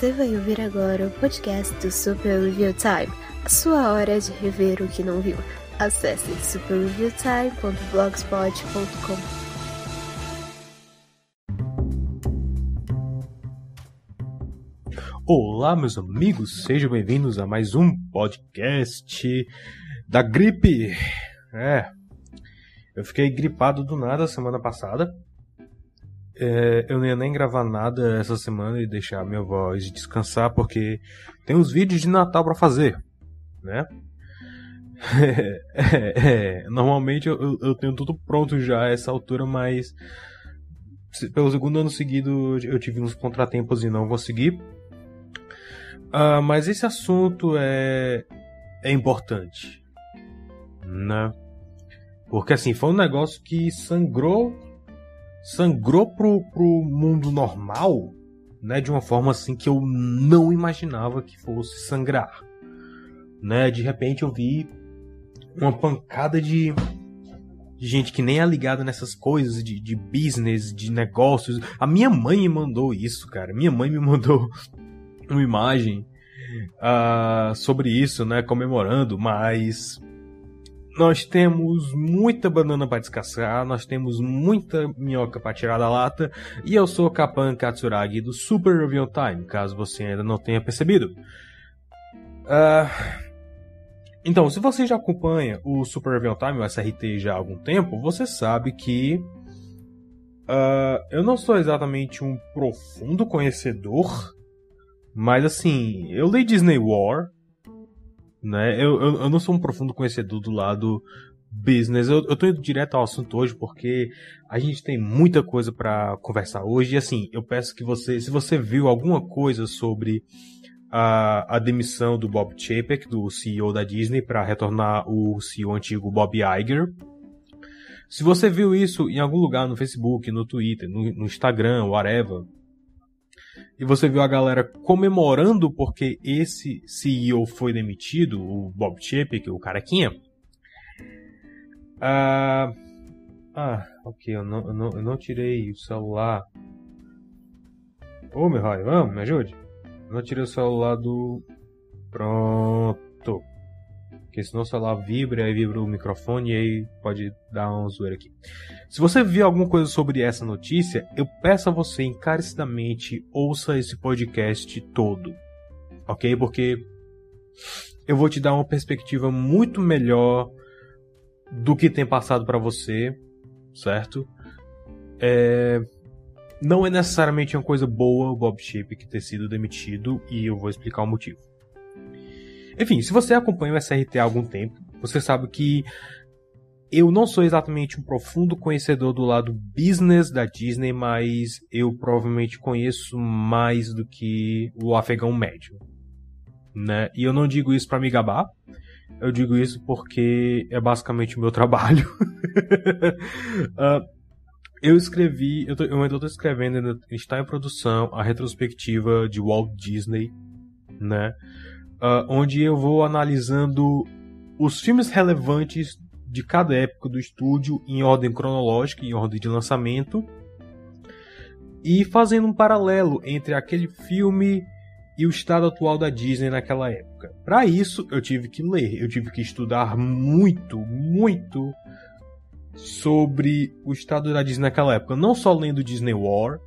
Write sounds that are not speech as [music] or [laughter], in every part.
Você vai ouvir agora o podcast do Super Review Time, a sua hora de rever o que não viu. Acesse superreviewtime.blogspot.com. Olá, meus amigos, sejam bem-vindos a mais um podcast da gripe. É, eu fiquei gripado do nada semana passada. É, eu não ia nem gravar nada essa semana e deixar minha voz descansar porque tem uns vídeos de Natal para fazer, né? [laughs] É, é, normalmente eu, eu, tenho tudo pronto já a essa altura, mas pelo segundo ano seguido eu tive uns contratempos e não consegui. Uh, mas esse assunto é, é importante, né? Porque assim, foi um negócio que sangrou sangrou pro, pro mundo normal, né, de uma forma assim que eu não imaginava que fosse sangrar. Né? De repente eu vi uma pancada de, de gente que nem é ligada nessas coisas de, de business, de negócios. A minha mãe me mandou isso, cara. Minha mãe me [laughs] mandou uma imagem uh, sobre isso, né, comemorando, mas nós temos muita banana para descascar, nós temos muita minhoca para tirar da lata, e eu sou Kapan Katsuragi do Super Review Time, caso você ainda não tenha percebido. Uh, então, se você já acompanha o Super Review Time, o SRT, já há algum tempo, você sabe que uh, eu não sou exatamente um profundo conhecedor, mas assim, eu li Disney War, né? Eu, eu, eu, não sou um profundo conhecedor do lado business. Eu, eu tô indo direto ao assunto hoje porque a gente tem muita coisa para conversar hoje. E assim, eu peço que você, se você viu alguma coisa sobre a, a demissão do Bob Chapek, do CEO da Disney, para retornar o CEO antigo Bob Iger. Se você viu isso em algum lugar no Facebook, no Twitter, no, no Instagram, whatever, e você viu a galera comemorando porque esse CEO foi demitido, o Bob Chapek, o carequinha. Ah, ah ok, eu não, eu não, eu não tirei o celular. Ô, meu raio, vamos, me ajude. Eu não tirei o celular do... Pronto. Porque senão o celular vibra, aí vibra o microfone e aí pode dar um zoeira aqui. Se você viu alguma coisa sobre essa notícia, eu peço a você encarecidamente ouça esse podcast todo. Ok? Porque eu vou te dar uma perspectiva muito melhor do que tem passado para você, certo? É... Não é necessariamente uma coisa boa o Bob Chip ter sido demitido e eu vou explicar o motivo. Enfim, se você acompanha o SRT há algum tempo, você sabe que eu não sou exatamente um profundo conhecedor do lado business da Disney, mas eu provavelmente conheço mais do que o afegão médio. Né? E eu não digo isso para me gabar, eu digo isso porque é basicamente o meu [laughs] trabalho. uh, eu escrevi, eu, tô, eu ainda estou escrevendo, ainda está em produção a retrospectiva de Walt Disney, né? Uh, onde eu vou analisando os filmes relevantes de cada época do estúdio em ordem cronológica, em ordem de lançamento, e fazendo um paralelo entre aquele filme e o estado atual da Disney naquela época. Para isso, eu tive que ler, eu tive que estudar muito, muito sobre o estado da Disney naquela época, não só lendo Disney War,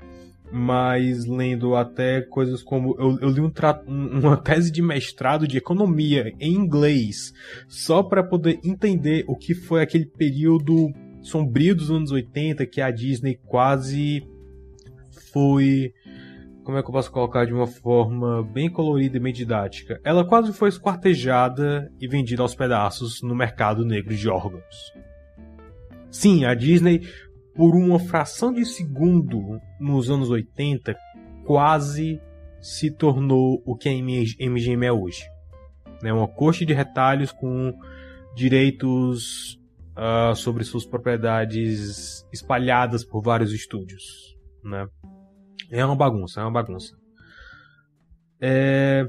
mas lendo até coisas como. Eu, eu li um uma [laughs] tese de mestrado de economia em inglês, só para poder entender o que foi aquele período sombrio dos anos 80 que a Disney quase foi. Como é que eu posso colocar de uma forma bem colorida e bem didática? Ela quase foi esquartejada e vendida aos pedaços no mercado negro de órgãos. Sim, a Disney por uma fração de segundo nos anos 80, quase se tornou o que a MGM é hoje. Né? Uma coxa de retalhos com direitos uh, sobre suas propriedades espalhadas por vários estúdios. Né? É uma bagunça, é uma bagunça. É...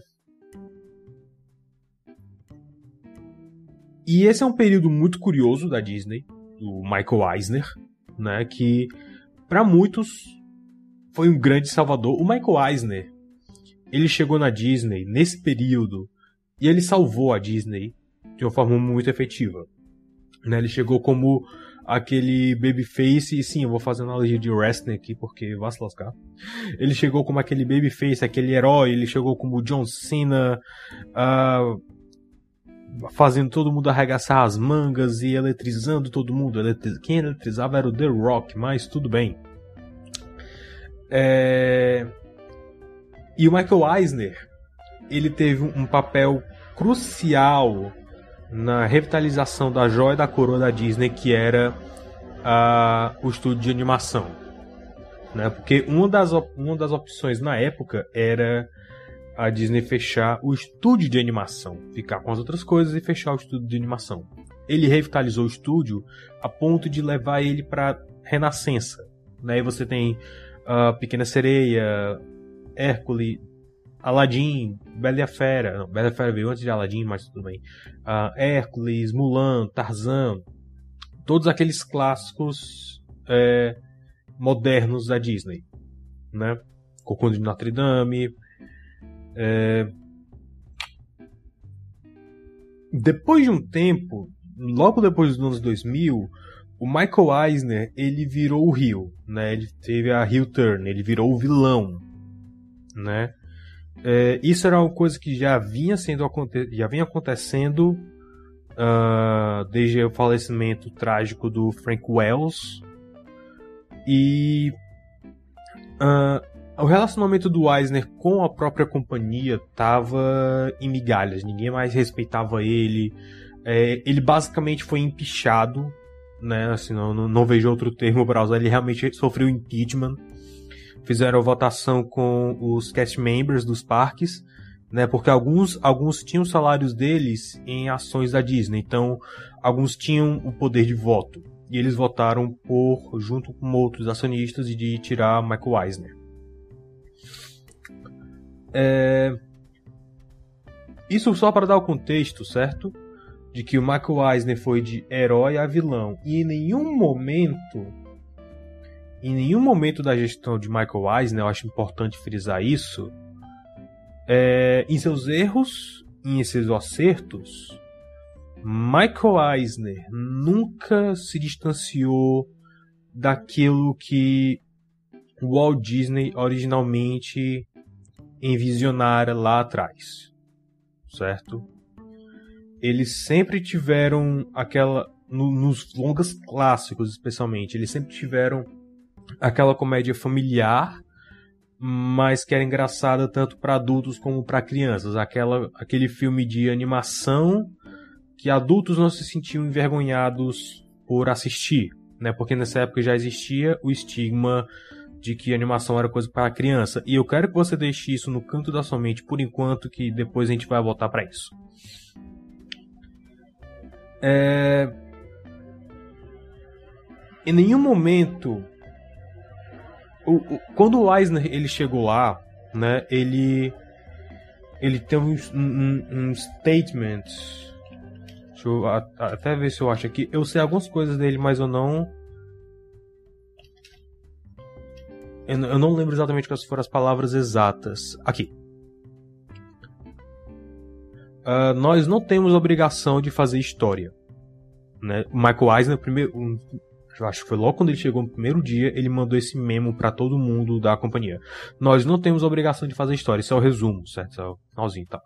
E esse é um período muito curioso da Disney, do Michael Eisner, né? Que para muitos foi um grande salvador. O Michael Eisner, ele chegou na Disney nesse período e ele salvou a Disney de uma forma muito efetiva. Né? Ele chegou como aquele babyface, e sim, eu vou fazer analogia de wrestling aqui porque vai se lascar. Ele chegou como aquele babyface, aquele herói, ele chegou como John Cena, uh, fazendo todo mundo arregaçar as mangas e eletrizando todo mundo. Quem eletrizava era o The Rock, mas tudo bem. É... E o Michael Eisner, ele teve um papel crucial na revitalização da joia da coroa da Disney, que era o estúdio de animação. Né? Porque uma das, uma das opções na época era a Disney fechar o estúdio de animação, ficar com as outras coisas e fechar o estúdio de animação. Ele revitalizou o estúdio a ponto de levar ele para renascença. Né? E você tem uh, Pequena Sereia, Hércules, Aladdin, Bela e a Fera. Não, Bela e a Fera veio antes de Aladdin, mas tudo bem. Uh, Hércules, Mulan, Tarzan. Todos aqueles clássicos é, modernos da Disney. Né? Cocô de Notre Dame. É... Depois de um tempo, logo depois dos anos 2000, o Michael Eisner ele virou o Rio, né? Ele teve a Rio Turn, ele virou o vilão, né? É, isso era uma coisa que já vinha sendo já vinha acontecendo uh, desde o falecimento trágico do Frank Wells e uh, o relacionamento do Eisner com a própria companhia tava em migalhas, ninguém mais respeitava ele. É, ele basicamente foi empichado, né? Assim, não, não, não vejo outro termo para usar. Ele realmente sofreu impeachment fizeram votação com os cast members dos parques, né? Porque alguns, alguns tinham salários deles em ações da Disney, então alguns tinham o poder de voto. E eles votaram por, junto com outros acionistas, de tirar Michael Eisner. É... Isso só para dar o contexto, certo? De que o Michael Eisner foi de herói a vilão. E em nenhum momento em nenhum momento da gestão de Michael Eisner, eu acho importante frisar isso, é, em seus erros em seus acertos, Michael Eisner nunca se distanciou daquilo que Walt Disney originalmente envisionara lá atrás, certo? Eles sempre tiveram aquela no, nos longas clássicos, especialmente, eles sempre tiveram aquela comédia familiar, mas que era engraçada tanto para adultos como para crianças. Aquela, aquele filme de animação que adultos não se sentiam envergonhados por assistir, né? Porque nessa época já existia o estigma de que animação era coisa para criança. E eu quero que você deixe isso no canto da sua mente por enquanto, que depois a gente vai voltar para isso. É... Em nenhum momento o, o, quando o Eisner ele chegou lá, né, ele ele tem um, um, um statement. Deixa eu a, até ver se eu acho aqui. Eu sei algumas coisas dele, mas eu não. Eu, não lembro exatamente quais foram as palavras exatas. Aqui. Uh, nós não temos obrigação de fazer história. Né? O Michael Eisner, primeiro, um, eu acho que foi logo quando ele chegou no primeiro dia, ele mandou esse memo para todo mundo da companhia. Nós não temos obrigação de fazer história, isso é o resumo, certo? Isso é o finalzinho e tal.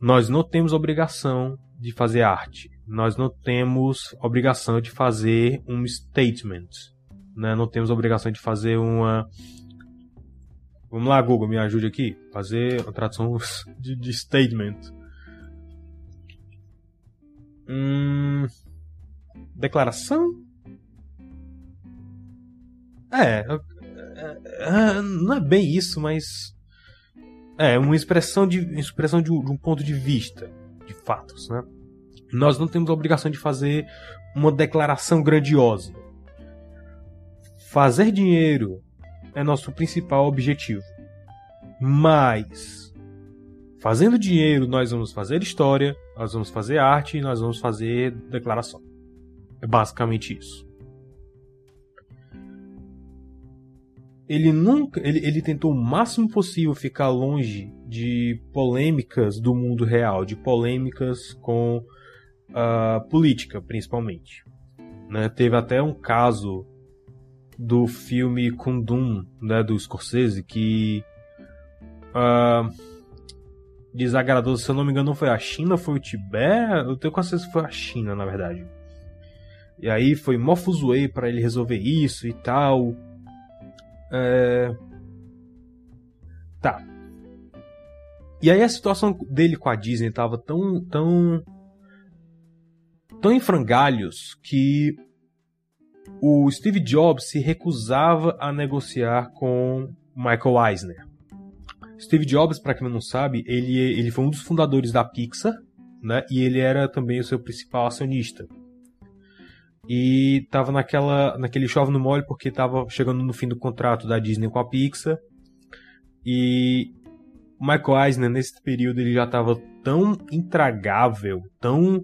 Nós não temos obrigação de fazer arte. Nós não temos obrigação de fazer um statement. Né? Não temos obrigação de fazer uma. Vamos lá, Google, me ajude aqui. Fazer a tradução [laughs] de, de statement. Hum, declaração? É, é, é, não é bem isso, mas é uma expressão de expressão de um ponto de vista, de fatos, né? Nós não temos a obrigação de fazer uma declaração grandiosa. Fazer dinheiro é nosso principal objetivo. Mas fazendo dinheiro, nós vamos fazer história, nós vamos fazer arte e nós vamos fazer declaração. É basicamente isso. ele nunca. Ele, ele tentou o máximo possível ficar longe de polêmicas do mundo real, de polêmicas com a política, principalmente. Né? Teve até um caso do filme Kundum, né, do Scorsese, que uh, desagradou, se eu não me engano, foi a China, foi o Tibete, eu tenho certeza que foi a China, na verdade. E aí foi mó fuzuei pra ele resolver isso e tal. É... Tá. E aí a situação dele com a Disney tava tão, tão, tão em frangalhos que o Steve Jobs se recusava a negociar com Michael Eisner. Steve Jobs, para quem não sabe, ele, ele foi um dos fundadores da Pixar, né? E ele era também o seu principal acionista. E tava naquela, naquele chove no mole porque tava chegando no fim do contrato da Disney com a Pixar. E Michael Eisner, nesse período, ele já estava tão intragável, tão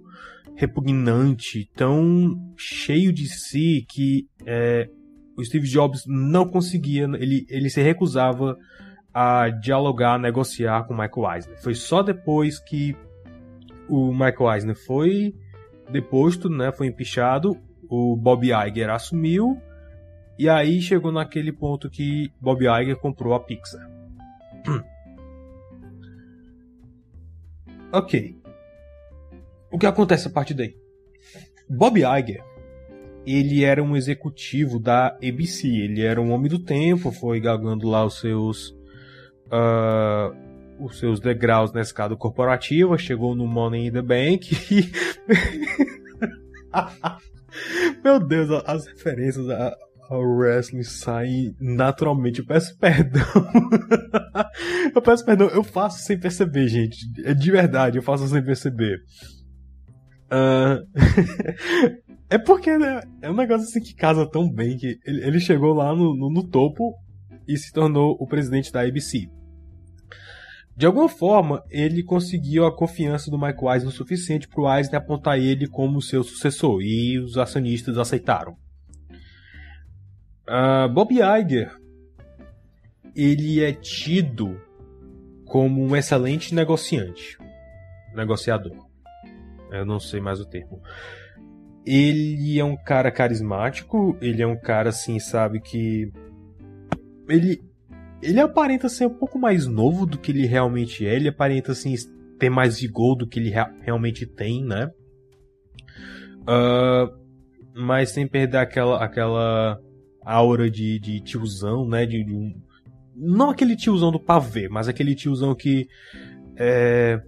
repugnante, tão cheio de si que é, o Steve Jobs não conseguia, ele, ele se recusava a dialogar, a negociar com o Michael Eisner. Foi só depois que o Michael Eisner foi deposto, né, foi empichado, o Bob Iger assumiu e aí chegou naquele ponto que Bob Iger comprou a Pixar. [clears throat] ok o que acontece a partir daí? Bob Iger, ele era um executivo da ABC, ele era um homem do tempo, foi galgando lá os seus uh, os seus degraus na escada corporativa, chegou no Money in the Bank [laughs] e [laughs] Meu Deus, as referências ao wrestling saem naturalmente. Eu peço perdão. [laughs] eu peço perdão, eu faço sem perceber, gente. É de verdade, eu faço sem perceber. Uh... [laughs] é porque né, é um negócio assim que casa tão bem que ele, ele chegou lá no, no, no, topo e se tornou o presidente da ABC. De alguma forma, ele conseguiu a confiança do Mike Eisner o suficiente para o Eisner apontar ele como seu sucessor e os acionistas aceitaram. Uh, Bob Iger ele é tido como um excelente negociante, negociador. Eu não sei mais o termo. Ele é um cara carismático, ele é um cara assim, sabe, que. Ele. Ele aparenta ser um pouco mais novo do que ele realmente é, ele aparenta assim, ter mais vigor do que ele realmente tem, né? Uh, mas sem perder aquela, aquela aura de, de tiozão, né? De, de um, não aquele tiozão do pavê, mas aquele tiozão que é,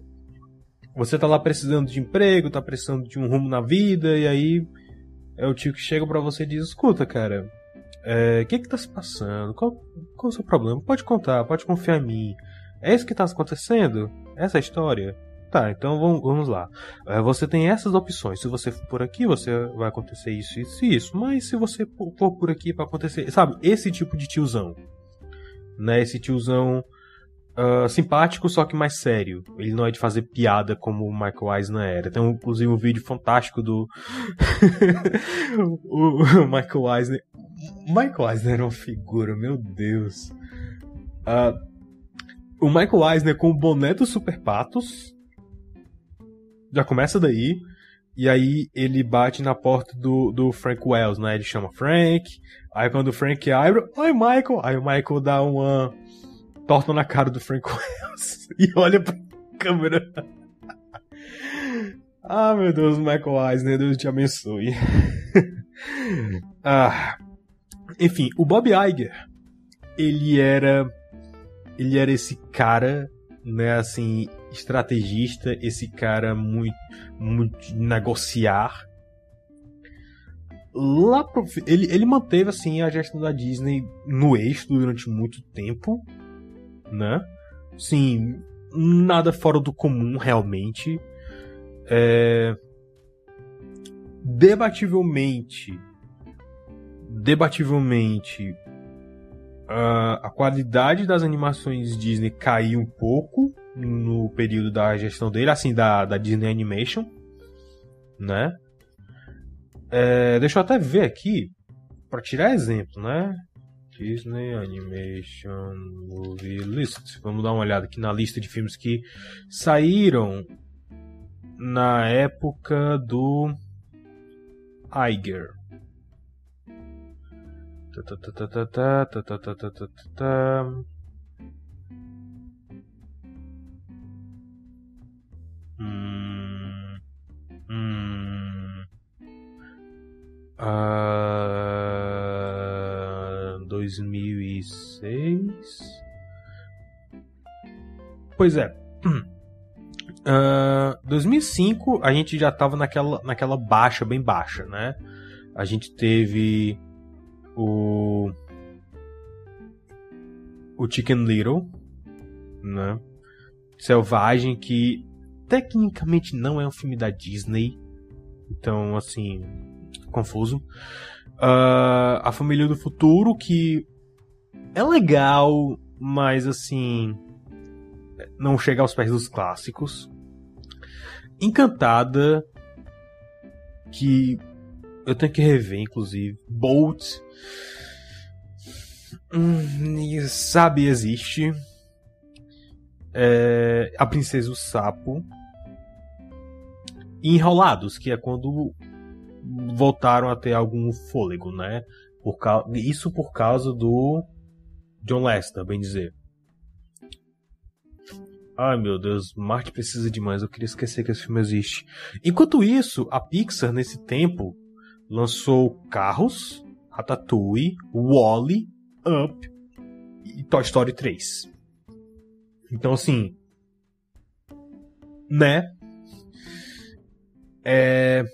você tá lá precisando de emprego, tá precisando de um rumo na vida, e aí é o tio que chega para você e diz: Escuta, cara, o é, que que tá se passando? Qual, qual é o seu problema? Pode contar, pode confiar em mim. É isso que tá acontecendo? Essa é história? Tá, então vamos, vamos lá. É, você tem essas opções. Se você for por aqui, você vai acontecer isso, isso e isso. Mas se você for por aqui para acontecer. Sabe, esse tipo de tiozão. Né? Esse tiozão uh, simpático, só que mais sério. Ele não é de fazer piada como o Michael Eisner era. Tem inclusive um vídeo fantástico do [laughs] o, Michael Eisner. Michael Eisner era uma figura, meu Deus. Uh, o Michael Eisner com o boné dos Super Patos. Já começa daí. E aí ele bate na porta do, do Frank Wells, né? Ele chama Frank. Aí quando o Frank abre, oi Michael. Aí o Michael dá uma torta na cara do Frank Wells [laughs] e olha pra câmera. ah, meu Deus, Michael Eisner, Deus te abençoe. [laughs] ah, enfim, o Bob Iger, ele era ele era esse cara, né, assim, estrategista, esse cara muito muito negociar. Lá pro, ele, ele manteve assim a gestão da Disney no eixo durante muito tempo, né? Sim, nada fora do comum realmente. É... Debativelmente, debativelmente, a, a qualidade das animações Disney caiu um pouco no período da gestão dele, assim, da, da Disney Animation, né? É, deixa eu até ver aqui, para tirar exemplo, né? Disney Animation Movie List. Vamos dar uma olhada aqui na lista de filmes que saíram na época do Iger. Hum, hum, uh, 2006. Pois é. [clears throat] Uh, 2005 a gente já tava naquela, naquela baixa, bem baixa, né? A gente teve o. O Chicken Little, né? Selvagem, que tecnicamente não é um filme da Disney. Então, assim, confuso. Uh, a Família do Futuro, que é legal, mas assim. Não chega aos pés dos clássicos. Encantada, que eu tenho que rever, inclusive. Bolt. Hum, sabe, existe. É, a Princesa e o Sapo. E Enrolados, que é quando voltaram a ter algum fôlego, né? Por Isso por causa do John Lester, bem dizer. Ai meu Deus, Marte precisa demais, eu queria esquecer que esse filme existe. Enquanto isso, a Pixar, nesse tempo, lançou Carros, Ratatouille, Wally, Up e Toy Story 3. Então, assim. Né? É.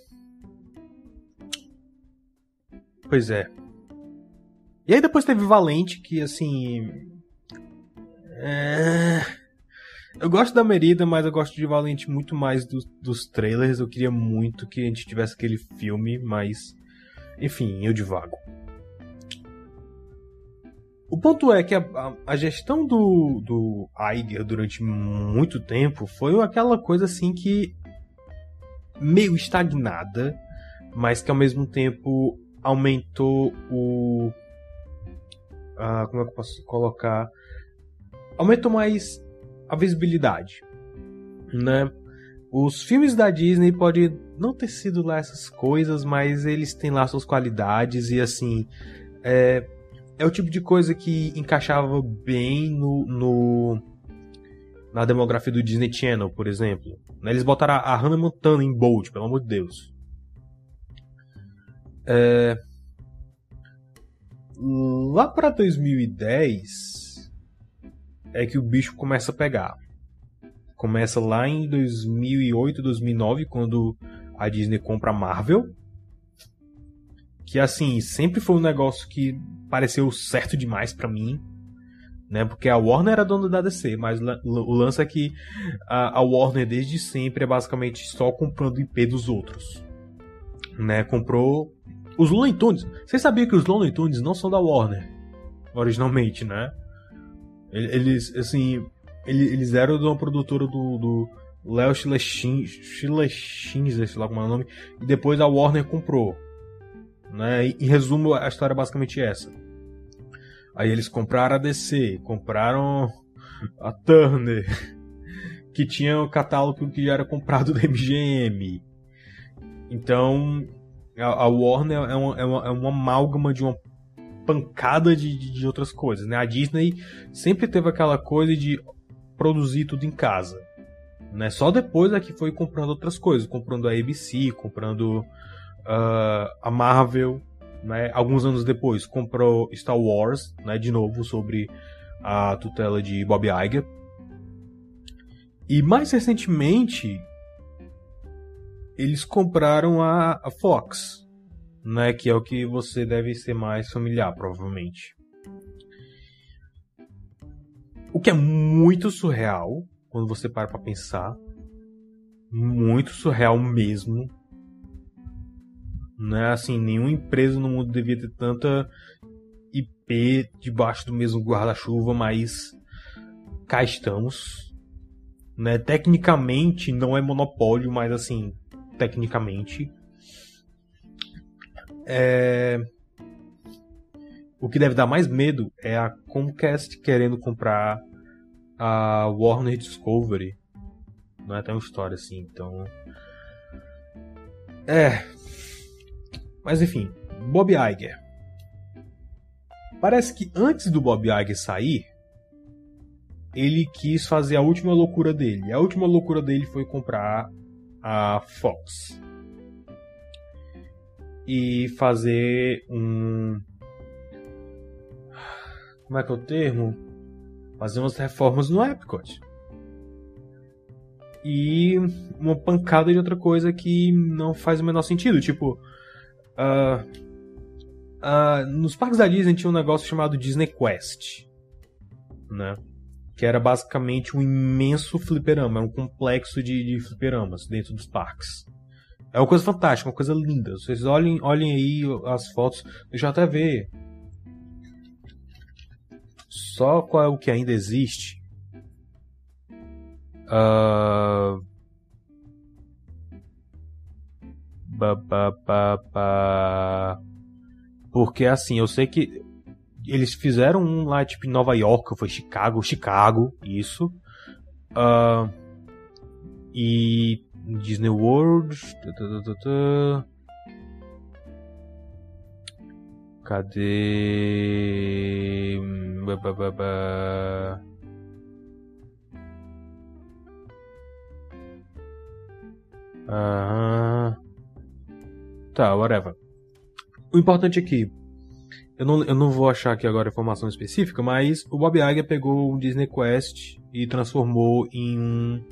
Pois é. E aí depois teve Valente, que assim. É... Eu gosto da Merida, mas eu gosto de Valente muito mais do, dos trailers. Eu queria muito que a gente tivesse aquele filme, mas. Enfim, eu divago. O ponto é que a, a, a gestão do, do Iger durante muito tempo foi aquela coisa assim que. meio estagnada, mas que ao mesmo tempo aumentou o. Ah, como é que eu posso colocar? Aumentou mais a visibilidade, né? Os filmes da Disney podem não ter sido lá essas coisas, mas eles têm lá suas qualidades e assim é, é o tipo de coisa que encaixava bem no, no na demografia do Disney Channel, por exemplo. Né? Eles botaram a Hannah Montana em Bold, pelo amor de Deus. É... Lá para 2010 é que o bicho começa a pegar. Começa lá em 2008, 2009, quando a Disney compra a Marvel. Que assim, sempre foi um negócio que pareceu certo demais para mim. Né, porque a Warner era dona da DC, mas o lance é que a, Warner desde sempre é basicamente só comprando IP dos outros. Né, comprou os Looney Tunes. Vocês sabiam que os Looney Tunes não são da Warner originalmente, né? Eles, assim, eles eram de uma produtora do, do Léo Schlechin, sei lá como é o nome, e depois a Warner comprou. Né? Em resumo, a história é basicamente essa. Aí eles compraram a DC, compraram a Turner, que tinha o catálogo que era comprado da MGM. Então, a, a Warner é uma, é, uma, é uma amálgama de uma pancada de, de outras coisas, né? A Disney sempre teve aquela coisa de produzir tudo em casa, né? Só depois é que foi comprando outras coisas, comprando a ABC, comprando uh, a Marvel, né? Alguns anos depois comprou Star Wars, né? De novo sobre a tutela de Bob Iger. E mais recentemente eles compraram a, a Fox, né, que é o que você deve ser mais familiar, provavelmente. O que é muito surreal quando você para para pensar, muito surreal mesmo. Não é assim, nenhuma empresa no mundo devia ter tanta IP debaixo do mesmo guarda-chuva, mas cá estamos. Né? Tecnicamente não é monopólio, mas assim, tecnicamente é... o que deve dar mais medo é a Comcast querendo comprar a Warner Discovery. Não é tão história assim, então. É. Mas enfim, Bob Iger. Parece que antes do Bob Iger sair, ele quis fazer a última loucura dele. A última loucura dele foi comprar a Fox. E fazer um. Como é que é o termo? Fazer umas reformas no Epcot. E uma pancada de outra coisa que não faz o menor sentido. Tipo. Uh, uh, nos parques da Disney tinha um negócio chamado Disney Quest. Né? Que era basicamente um imenso fliperama, um complexo de, de fliperamas dentro dos parques. É uma coisa fantástica, uma coisa linda. Vocês olhem, olhem aí as fotos, deixa eu até ver. Só qual é o que ainda existe. Uh... Ba, ba, ba. Porque assim, eu sei que eles fizeram um lá, tipo, em Nova York, foi Chicago, Chicago, isso. Uh, e Disney World. Cadê. Ba, ba, ba, ba. Aham. Tá, whatever. O importante aqui, eu não, eu não vou achar aqui agora a informação específica, mas o Bob Iger pegou um Disney Quest e transformou em um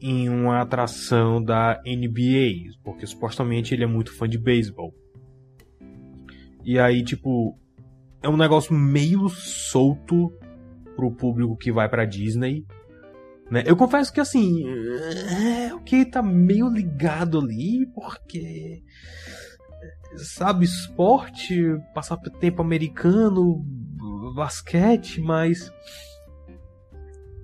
em uma atração da NBA, porque supostamente ele é muito fã de beisebol. E aí, tipo, é um negócio meio solto pro público que vai pra Disney. Né? Eu confesso que assim, é o que tá meio ligado ali, porque sabe, esporte, passar tempo americano, basquete, mas.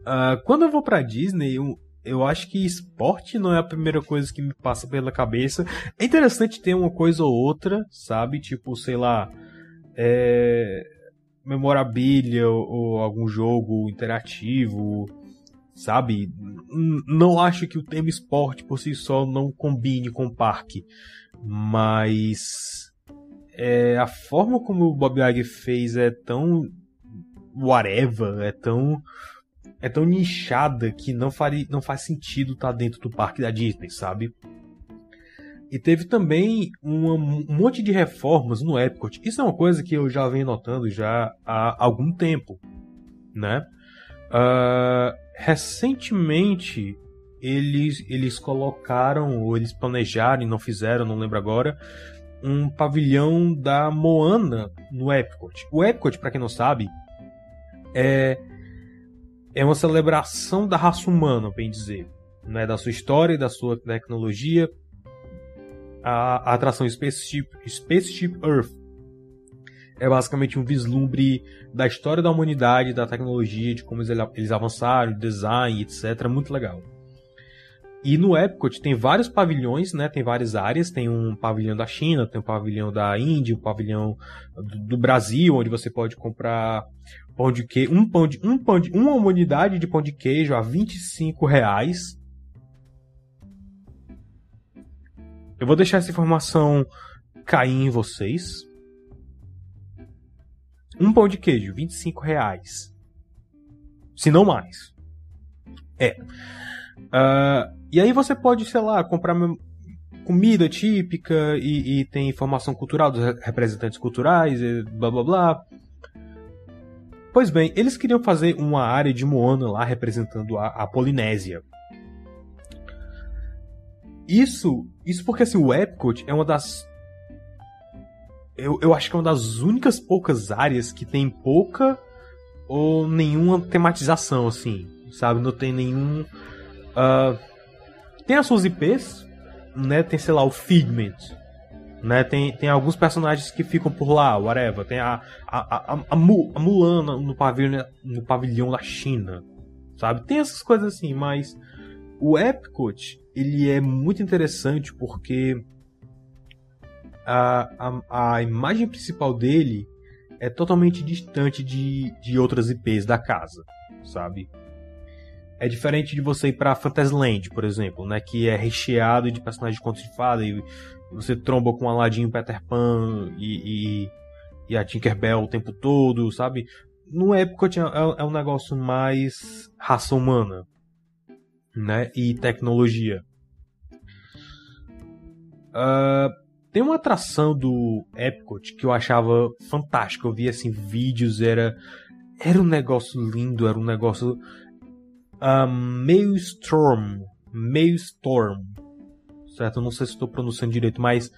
Uh, quando eu vou pra Disney, eu, eu acho que esporte não é a primeira coisa que me passa pela cabeça. É interessante ter uma coisa ou outra, sabe? Tipo, sei lá. É, memorabilia ou, ou algum jogo interativo, sabe? Não acho que o tema esporte por si só não combine com o parque mas é, a forma como o Bob Iger fez é tão whatever, é tão é tão nichada que não, faria, não faz sentido estar tá dentro do parque da Disney, sabe? E teve também uma, um monte de reformas no Epcot. Isso é uma coisa que eu já venho notando já há algum tempo, né? Uh, recentemente eles, eles colocaram, ou eles planejaram e não fizeram, não lembro agora, um pavilhão da Moana no Epcot. O Epcot, para quem não sabe, é, é uma celebração da raça humana, bem dizer. Né? Da sua história e da sua tecnologia. A, a atração Spaceship, Spaceship Earth é basicamente um vislumbre da história da humanidade, da tecnologia, de como eles, avançaram, design, etc. Muito legal. E no Epcot tem vários pavilhões, né? Tem várias áreas. Tem um pavilhão da China, tem um pavilhão da Índia, um pavilhão do, do Brasil, onde você pode comprar pão de queijo, um pão de, um pão de, uma unidade de pão de queijo a 25 reais. Eu vou deixar essa informação cair em vocês. Um pão de queijo, 25 reais. Se não mais. É. Uh, e aí você pode, sei lá, comprar comida típica e, e tem informação cultural dos representantes culturais blá blá blá. Pois bem, eles queriam fazer uma área de Moana lá representando a, a Polinésia. Isso, isso porque assim, o Epcot é uma das. Eu, eu acho que é uma das únicas poucas áreas que tem pouca ou nenhuma tematização, assim. Sabe? Não tem nenhum. Uh, tem as suas IPs, né? Tem, sei lá, o Figment. Né? Tem, tem alguns personagens que ficam por lá, whatever. Tem a, a, a, a, a Mulan no pavilhão, no pavilhão da China. Sabe? Tem essas coisas assim, mas o Epcot, ele é muito interessante porque a, a, a imagem principal dele é totalmente distante de, de outras IPs da casa, sabe? É diferente de você ir pra Fantasyland, por exemplo, né? Que é recheado de personagens de contos de fada e você tromba com Aladdin, Peter Pan e, e, e a Tinkerbell o tempo todo, sabe? No Epcot é, é um negócio mais raça humana, né? E tecnologia. Uh, tem uma atração do Epcot que eu achava fantástica. Eu via assim vídeos, era era um negócio lindo, era um negócio uh, meio Storm, meio Storm, certo? Eu não sei se estou pronunciando direito, mas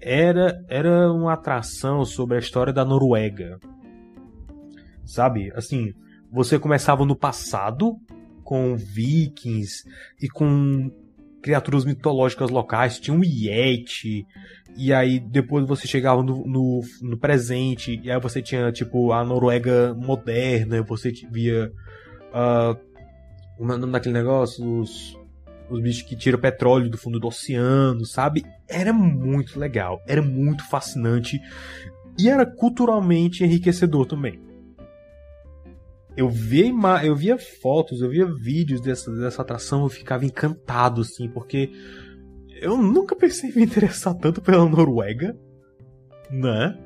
era era uma atração sobre a história da Noruega, sabe? Assim, você começava no passado com vikings e com criaturas mitológicas locais, tinha um Yeti, e aí depois você chegava no, no, no, presente, e aí você tinha, tipo, a Noruega moderna, você via. Uh, o nome daquele negócio? Os, os bichos que tiram petróleo do fundo do oceano, sabe? Era muito legal, era muito fascinante, e era culturalmente enriquecedor também eu via, eu via fotos, eu via vídeos dessa, dessa atração, eu ficava encantado, assim, porque eu nunca pensei em me interessar tanto pela Noruega, né?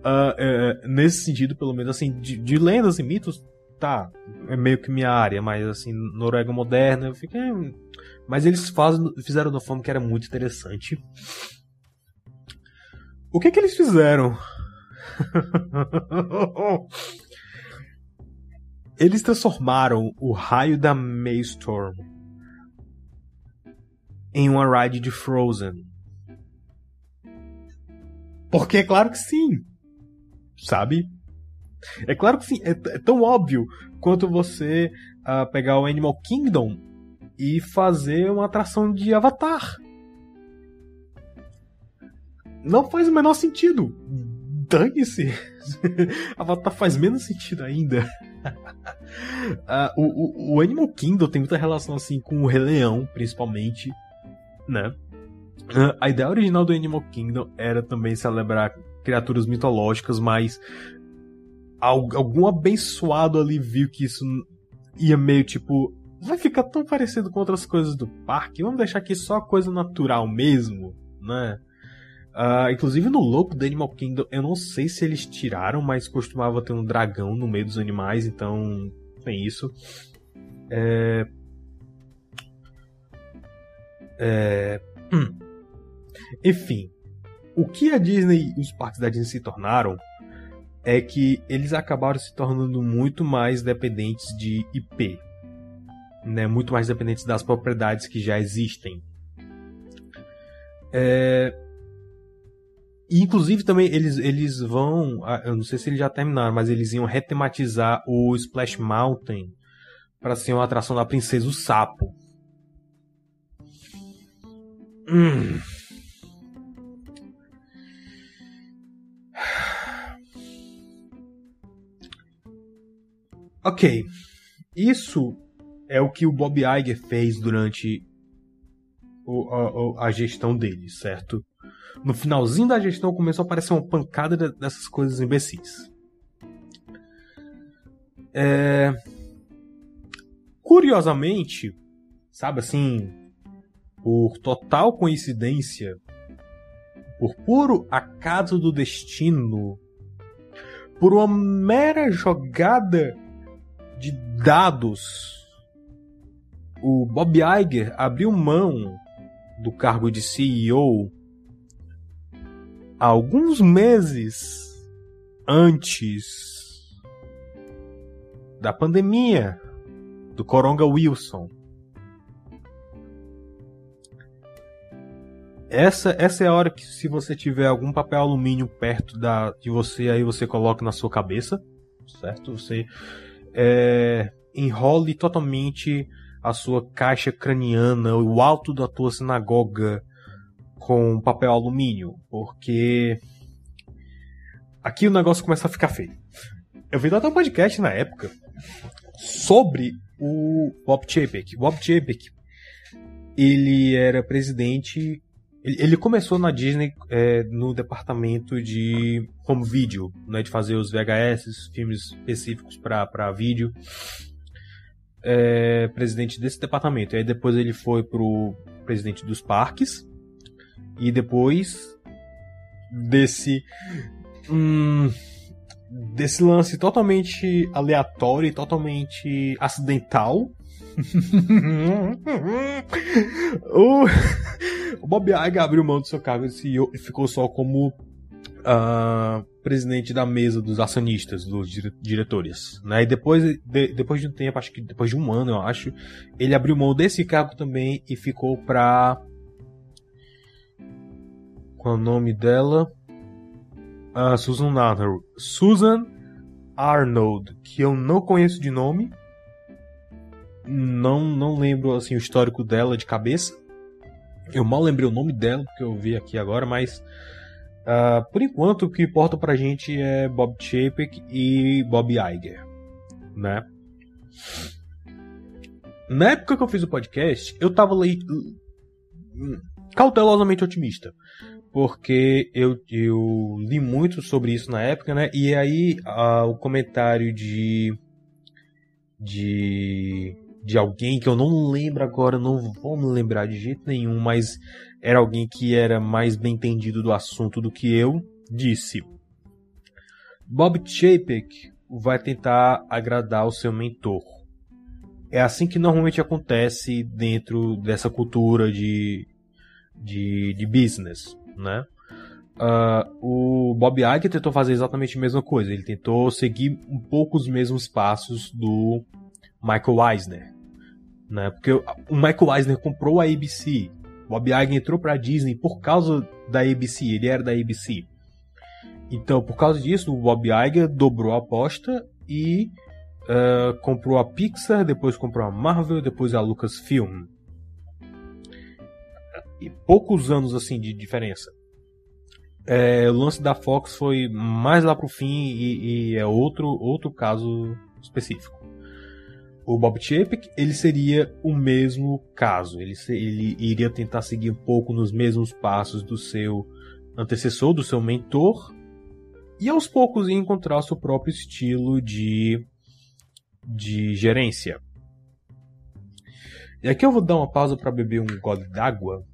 Uh, é, nesse sentido, pelo menos, assim, de, de, lendas e mitos, tá, é meio que minha área, mas, assim, Noruega moderna, eu fiquei... Mas eles fizeram de uma forma que era muito interessante. O que que eles fizeram? [laughs] Eles transformaram o raio da Maelstrom em uma ride de Frozen. Porque é claro que sim. Sabe? É claro que sim. É, é tão óbvio quanto você uh, pegar o Animal Kingdom e fazer uma atração de Avatar. Não faz o menor sentido. Dane-se. [laughs] Avatar faz menos sentido ainda [laughs] uh, o, o, Animal Kingdom tem muita relação assim com o Rei Leão, principalmente, né? Uh, a ideia original do Animal Kingdom era também celebrar criaturas mitológicas, mas algum abençoado ali viu que isso ia meio tipo. Vai ficar tão parecido com outras coisas do parque, vamos deixar aqui só coisa natural mesmo, né? Uh, inclusive no logo do Animal Kingdom, eu não sei se eles tiraram, mas costumava ter um dragão no meio dos animais, então tem isso. É... É... Hum. Enfim, o que a Disney e os parques da Disney se tornaram é que eles acabaram se tornando muito mais dependentes de IP, né? muito mais dependentes das propriedades que já existem. É... Inclusive, também eles, eles vão. Ah, eu não sei se eles já terminaram, mas eles iam retematizar o Splash Mountain para ser uma atração da Princesa o Sapo. Hum. Ok. Isso é o que o Bob Iger fez durante o, a, a, gestão dele, certo? No finalzinho da gestão começou a aparecer uma pancada dessas coisas imbecis. É... Curiosamente, sabe assim, por total coincidência, por puro acaso do destino, por uma mera jogada de dados, o Bob Iger abriu mão do cargo de CEO alguns meses antes da pandemia do Coronga Wilson. Essa, essa é a hora que, se você tiver algum papel alumínio perto da, de você, aí você coloca na sua cabeça, certo? Você é, enrole totalmente a sua caixa craniana, o alto da tua sinagoga, com papel alumínio, porque aqui o negócio começa a ficar feio. Eu vi até um podcast na época sobre o Bob Chapek. Bob Chapek, ele era presidente Ele começou na Disney é, no departamento de home video, né, de fazer os VHS, filmes específicos para vídeo. É, presidente desse departamento. E aí depois ele foi pro presidente dos parques. E depois desse. Hum, desse lance totalmente aleatório e totalmente acidental. [laughs] o, o Bob Iger abriu mão do seu cargo e ficou só como uh, presidente da mesa dos acionistas, dos diretores. Né? E depois de, depois de um tempo, acho que depois de um ano, eu acho, ele abriu mão desse cargo também e ficou pra. Qual é o nome dela? Susan Arnold. Susan Arnold, que eu não conheço de nome. Não, não lembro assim o histórico dela de cabeça. Eu mal lembrei o nome dela, porque eu vi aqui agora, mas uh, por enquanto o que importa pra gente é Bob Chapek e Bob Iger, né? Na época que eu fiz o podcast, eu tava ali cautelosamente otimista porque eu, eu li muito sobre isso na época, né? E aí uh, o comentário de de de alguém que eu não lembro agora, não vou me lembrar de jeito nenhum, mas era alguém que era mais bem entendido do assunto do que eu, disse: Bob Chapek vai tentar agradar o seu mentor. É assim que normalmente acontece dentro dessa cultura de, de, de business né? Uh, o Bob Iger tentou fazer exatamente a mesma coisa. Ele tentou seguir um pouco os mesmos passos do Michael Eisner, né? Porque o Michael Eisner comprou a ABC. Bob Iger entrou para a Disney por causa da ABC. Ele era da ABC. Então, por causa disso, o Bob Iger dobrou a aposta e uh, comprou a Pixar, depois comprou a Marvel, depois a Lucasfilm e poucos anos assim de diferença. É, o lance da Fox foi mais lá pro fim e, e é outro, outro caso específico. O Bob Chapek, ele seria o mesmo caso. Ele, ele iria tentar seguir um pouco nos mesmos passos do seu antecessor, do seu mentor, e aos poucos ia encontrar seu próprio estilo de, de gerência. E aqui eu vou dar uma pausa para beber um gole d'água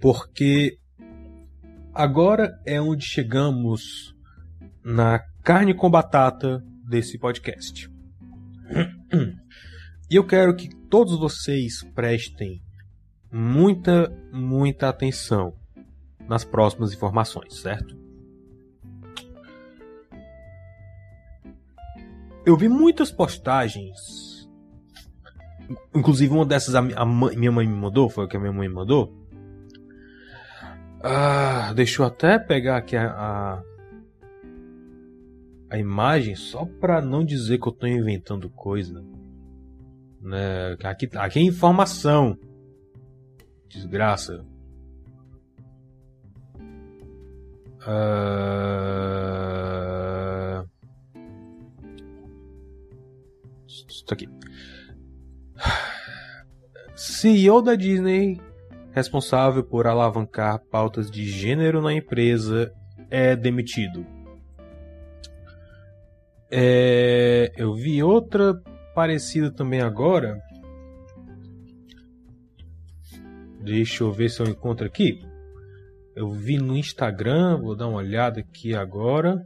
porque agora é onde chegamos na carne com batata desse podcast. E eu quero que todos vocês prestem muita, muita atenção nas próximas informações, certo? Eu vi muitas postagens, inclusive uma dessas a, minha mãe me mandou, foi o que a minha mãe me mandou, ah, deixa eu até pegar aqui a, a, a imagem só para não dizer que eu estou inventando coisa. Né? Aqui, aqui é informação. Desgraça. Uh... Isso aqui. [sighs] CEO da Disney responsável por alavancar pautas de gênero na empresa é demitido. É, eu vi outra parecida também agora. Deixa eu ver se eu encontro aqui. Eu vi no Instagram, vou dar uma olhada aqui agora.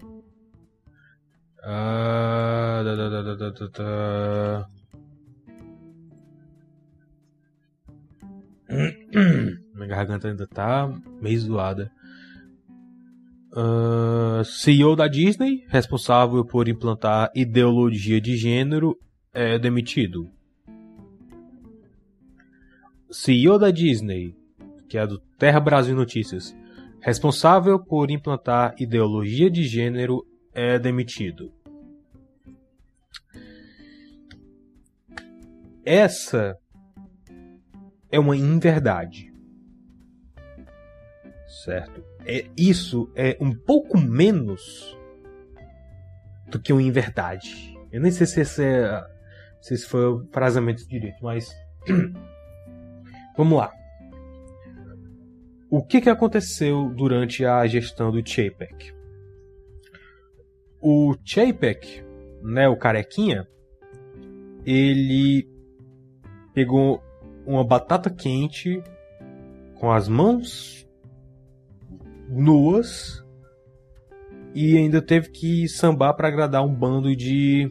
Ah, da, da, da, [clears throat] Minha garganta ainda tá meio zoada. Uh, ah, CEO da Disney, responsável por implantar ideologia de gênero, é demitido. CEO da Disney, que é do Terra Brasil Notícias, responsável por implantar ideologia de gênero, é demitido. Essa é uma inverdade. Certo? É, isso é um pouco menos do que uma inverdade. Eu nem sei se esse, é, se esse foi o frasamento direito, mas. [clears throat] Vamos lá. O que, que aconteceu durante a gestão do Chapek? O Chapek, né, o carequinha, ele pegou uma batata quente com as mãos nuas e ainda teve que sambar para agradar um bando de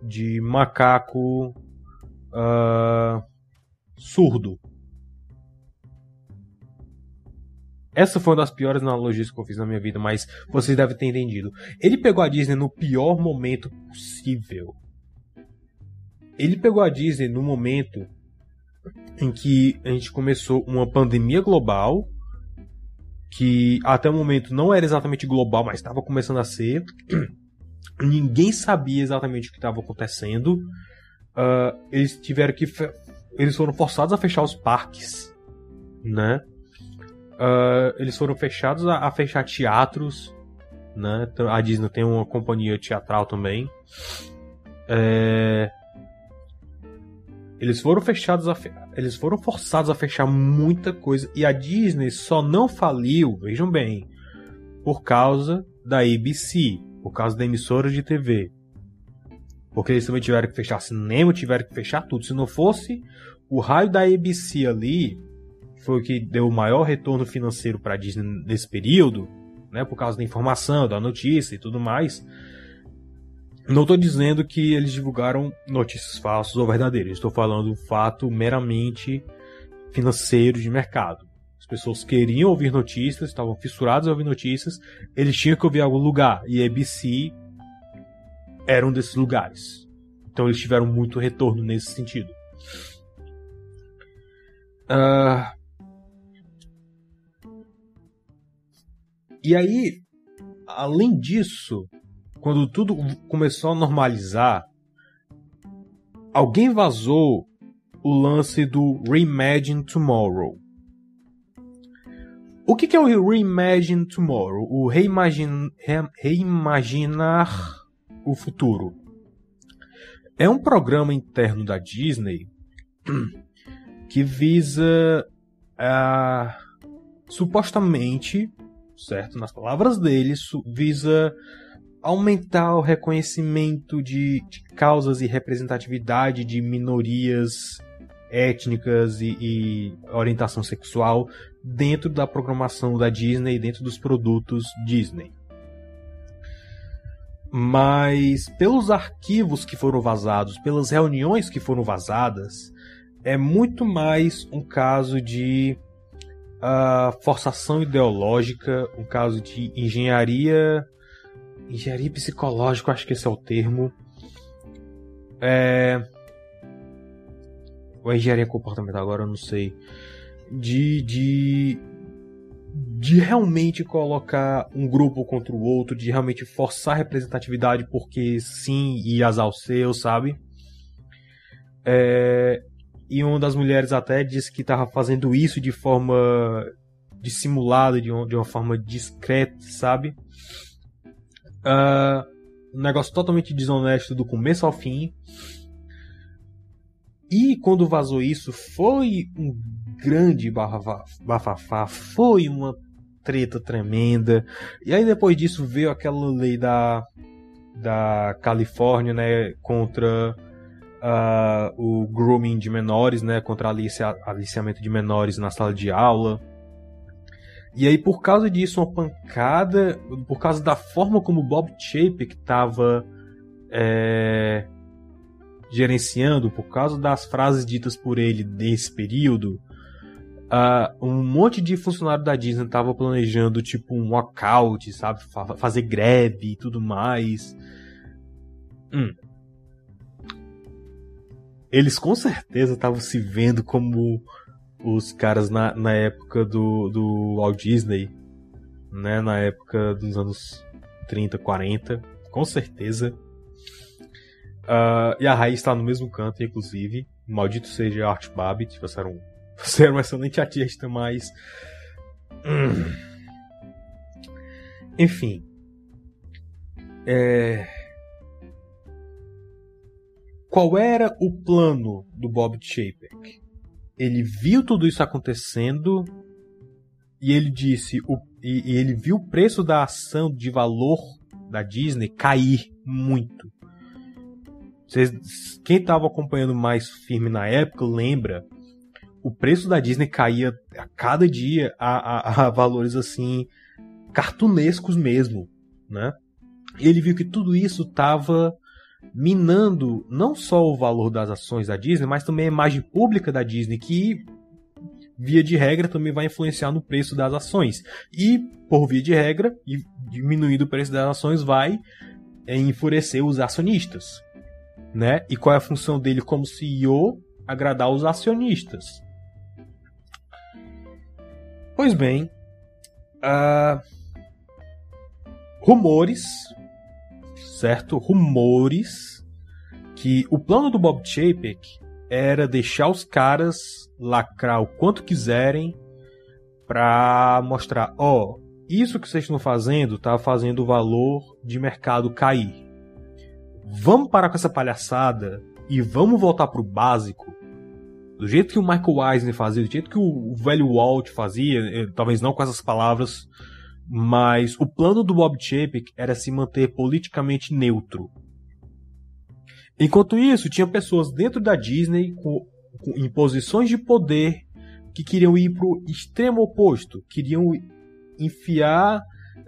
de macaco uh, surdo. Essa foi uma das piores analogias que eu fiz na minha vida, mas vocês devem ter entendido. Ele pegou a Disney no pior momento possível. Ele pegou a Disney no momento em que a gente começou uma pandemia global, que até o momento não era exatamente global, mas estava começando a ser. [clears throat] Ninguém sabia exatamente o que estava acontecendo. Uh, eles tiveram que. Eles foram forçados a fechar os parques, né? Uh, eles foram fechados a, a, fechar teatros, né? A Disney tem uma companhia teatral também. É... Eles foram fechados a fe... eles foram forçados a fechar muita coisa e a Disney só não faliu, vejam bem, por causa da ABC, por causa da emissora de TV. Porque eles também tiveram que fechar cinema, tiveram que fechar tudo. Se não fosse o raio da ABC ali, foi o que deu o maior retorno financeiro para a Disney nesse período, né, por causa da informação, da notícia e tudo mais. Não estou dizendo que eles divulgaram notícias falsas ou verdadeiras. Estou falando um fato meramente financeiro de mercado. As pessoas queriam ouvir notícias, estavam fissuradas a ouvir notícias, eles tinham que ouvir algum lugar. E a ABC era um desses lugares. Então eles tiveram muito retorno nesse sentido. Uh... E aí, além disso, quando tudo começou a normalizar, alguém vazou o lance do Reimagine Tomorrow. O que, é o Reimagine Tomorrow? O reimagin, re, reimaginar o futuro. É um programa interno da Disney [clears throat] que visa uh, supostamente, certo, nas palavras dele, visa aumentar o reconhecimento de, de causas e representatividade de minorias étnicas e, e, orientação sexual dentro da programação da Disney, dentro dos produtos Disney. Mas pelos arquivos que foram vazados, pelas reuniões que foram vazadas, é muito mais um caso de uh, forçação ideológica, um caso de engenharia Engenharia psicológica, acho que esse é o termo. É. Ou engenharia comportamental, agora eu não sei. De, de. De realmente colocar um grupo contra o outro, de realmente forçar a representatividade porque sim e azar o seu, sabe? É, e uma das mulheres até disse que estava fazendo isso de forma dissimulada, de uma, de uma forma discreta, sabe? Uh, um negócio totalmente desonesto do começo ao fim. E quando vazou isso, foi um grande bafafá, foi uma treta tremenda. E aí depois disso veio aquela lei da, da Califórnia, né, contra uh, o grooming de menores, né, contra alicia, aliciamento de menores na sala de aula. E aí, por causa disso, uma pancada, por causa da forma como Bob Chapek estava é, gerenciando, por causa das frases ditas por ele nesse período, uh, um monte de funcionário da Disney estava planejando tipo um walkout, sabe, fazer greve e tudo mais. Hum. Eles com certeza estavam se vendo como os caras na, na época do, do Walt Disney, né? Na época dos anos 30, 40, com certeza. Uh, e a Raiz está no mesmo canto, inclusive. Maldito seja Art Babbitt, você era um, [laughs] você era um excelente artista, mas. Hum. Enfim. É... qual era o plano do Bob Chapek? Ele viu tudo isso acontecendo e ele disse, o, e, e ele viu o preço da ação de valor da Disney cair muito. Vocês, quem estava acompanhando mais firme na época lembra o preço da Disney caía a cada dia a, a, a valores assim cartunescos mesmo, né? E ele viu que tudo isso estava minando não só o valor das ações da Disney, mas também a imagem pública da Disney, que via de regra também vai influenciar no preço das ações. E por via de regra, diminuindo o preço das ações vai enfurecer os acionistas, né? E qual é a função dele como CEO? Agradar os acionistas. Pois bem, uh, rumores, certo? Rumores que o plano do Bob Chapek era deixar os caras lacrar o quanto quiserem para mostrar, ó, oh, isso que vocês estão fazendo tá fazendo o valor de mercado cair. Vamos parar com essa palhaçada e vamos voltar pro básico do jeito que o Michael Eisner fazia, do jeito que o velho Walt fazia, eh, talvez não com essas palavras, mas o plano do Bob Chapek era se manter politicamente neutro. Enquanto isso, tinha pessoas dentro da Disney com, com, em posições de poder que queriam ir para o extremo oposto, queriam enfiar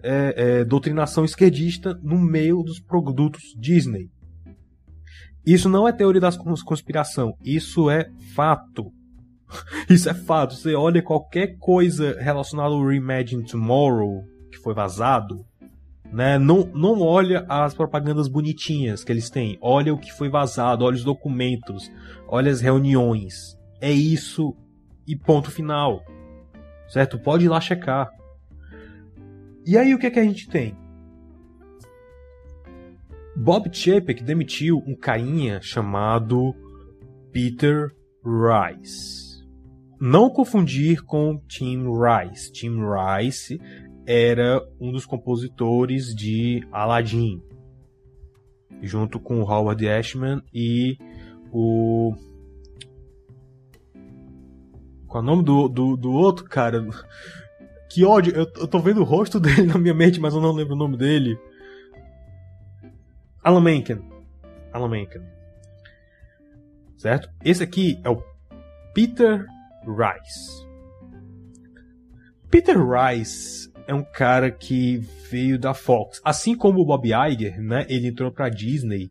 é, é, doutrinação esquerdista no meio dos produtos Disney. Isso não é teoria da conspiração, isso é fato. [laughs] Isso é fato. Você olha qualquer coisa relacionada ao Reimagine Tomorrow foi vazado, né? Não, não olha as propagandas bonitinhas que eles têm. Olha o que foi vazado, olha os documentos, olha as reuniões. É isso e ponto final. Certo? Pode ir lá checar. E aí o que é que a gente tem? Bob Chapek demitiu um cainha chamado Peter Rice. Não confundir com Tim Rice. Tim Rice era um dos compositores de Aladdin, junto com Howard Ashman e o qual é o nome do, do, do outro cara? Que ódio, eu, eu tô vendo o rosto [laughs] dele na minha mente, mas eu não lembro o nome dele. Alan Menken. Alan Menken. Certo? Esse aqui é o Peter Rice. Peter Rice é um cara que veio da Fox. Assim como o Bob Iger, né? Ele entrou pra Disney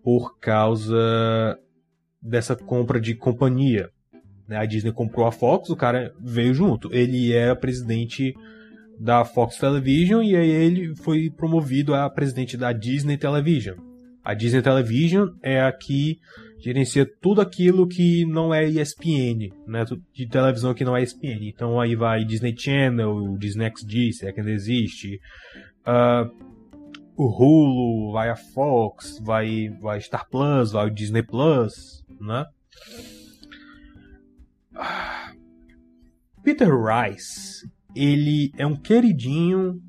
por causa dessa compra de companhia. Né? A Disney comprou a Fox, o cara veio junto. Ele era presidente da Fox Television e aí ele foi promovido a presidente da Disney Television. A Disney Television é a que gerencia tudo aquilo que não é ESPN, né? De televisão que não é ESPN. Então aí vai Disney Channel, Disney XD, se é que ainda existe. Uh, o Hulu, vai a Fox, vai, vai Star Plus, vai o Disney Plus, né? Peter Rice ele é um queridinho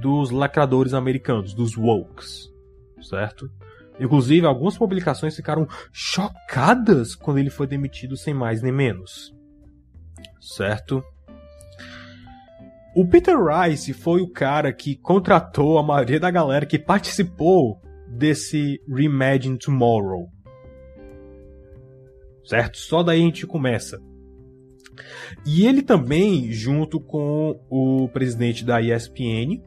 dos lacradores americanos, dos wokes, certo? Inclusive, algumas publicações ficaram chocadas quando ele foi demitido sem mais nem menos. Certo? O Peter Rice foi o cara que contratou a maioria da galera que participou desse Reimagine Tomorrow. Certo? Só daí a gente começa. E ele também, junto com o presidente da ESPN,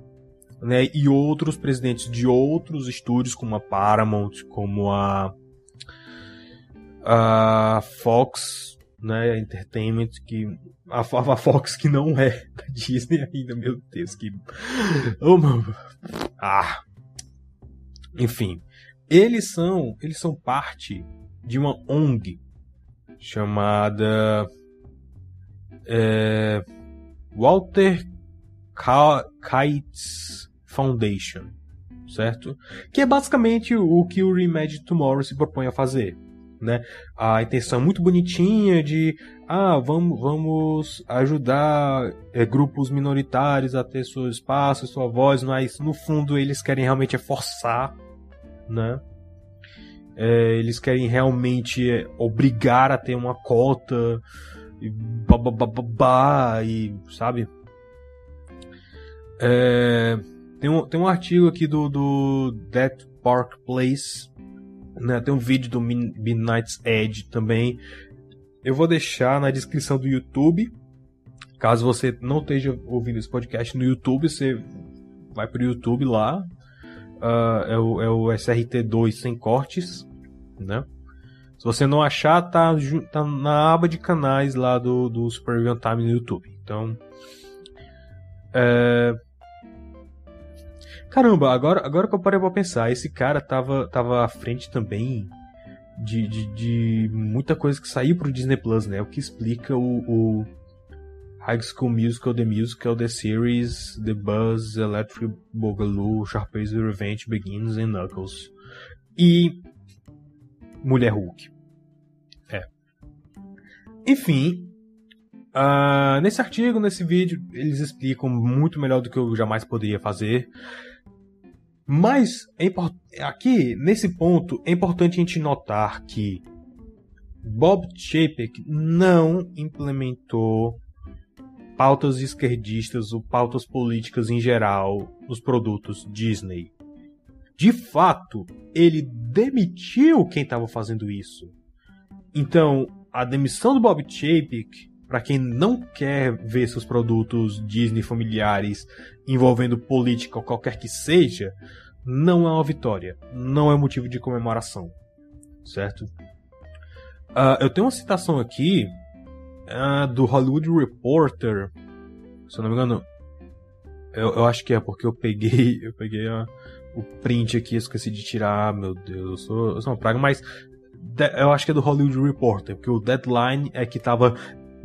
né, e outros presidentes de outros estúdios, como a Paramount, como a, a Fox, né, Entertainment, que a, a Fox que não é da [laughs] Disney ainda, meu Deus, que oh, mano. ah, enfim, eles são eles são parte de uma ONG chamada é, Walter Kites Foundation, certo? Que é basicamente o que o Reimagine Tomorrow se propõe a fazer. Né? A intenção é muito bonitinha de ah, vamos, vamos ajudar é, grupos minoritários a ter seu espaço, sua voz, mas no fundo eles querem realmente forçar, né? É, eles querem realmente é, obrigar a ter uma cota e babá e sabe? É, tem, um, tem um artigo aqui do, do Death Park Place, né? Tem um vídeo do Midnight's Edge também. Eu vou deixar na descrição do YouTube. Caso você não esteja ouvindo esse podcast no YouTube, você vai pro YouTube lá, Uh, é, o, é o SRT2 sem cortes, né? Se você não achar, tá, tá na aba de canais lá do, do Super Time no YouTube. Então. É... Caramba, agora, agora que eu parei pra pensar, esse cara tava, tava à frente também de, de, de muita coisa que saiu pro Disney Plus, né? O que explica o, o High School Musical, The Musical, The Series, The Buzz, Electric Boogaloo, Sharpay's Revenge Begins e Knuckles. E Mulher Hulk. É. Enfim, uh, nesse artigo, nesse vídeo, eles explicam muito melhor do que eu jamais poderia fazer. Mas é aqui, nesse ponto, é importante a gente notar que Bob Chapek não implementou pautas esquerdistas ou pautas políticas em geral nos produtos Disney. De fato, ele demitiu quem estava fazendo isso. Então, a demissão do Bob Chapek, para quem não quer ver seus produtos Disney familiares envolvendo política ou qualquer que seja, não é uma vitória, não é motivo de comemoração, certo? Uh, eu tenho uma citação aqui ah, do Hollywood Reporter. Se eu não me engano. Eu, eu acho que é porque eu peguei. [laughs] Eu peguei a, o print aqui, esqueci de tirar. Meu Deus, eu sou, eu sou uma praga, mas. Eu acho que é do Hollywood Reporter, porque o deadline é que tava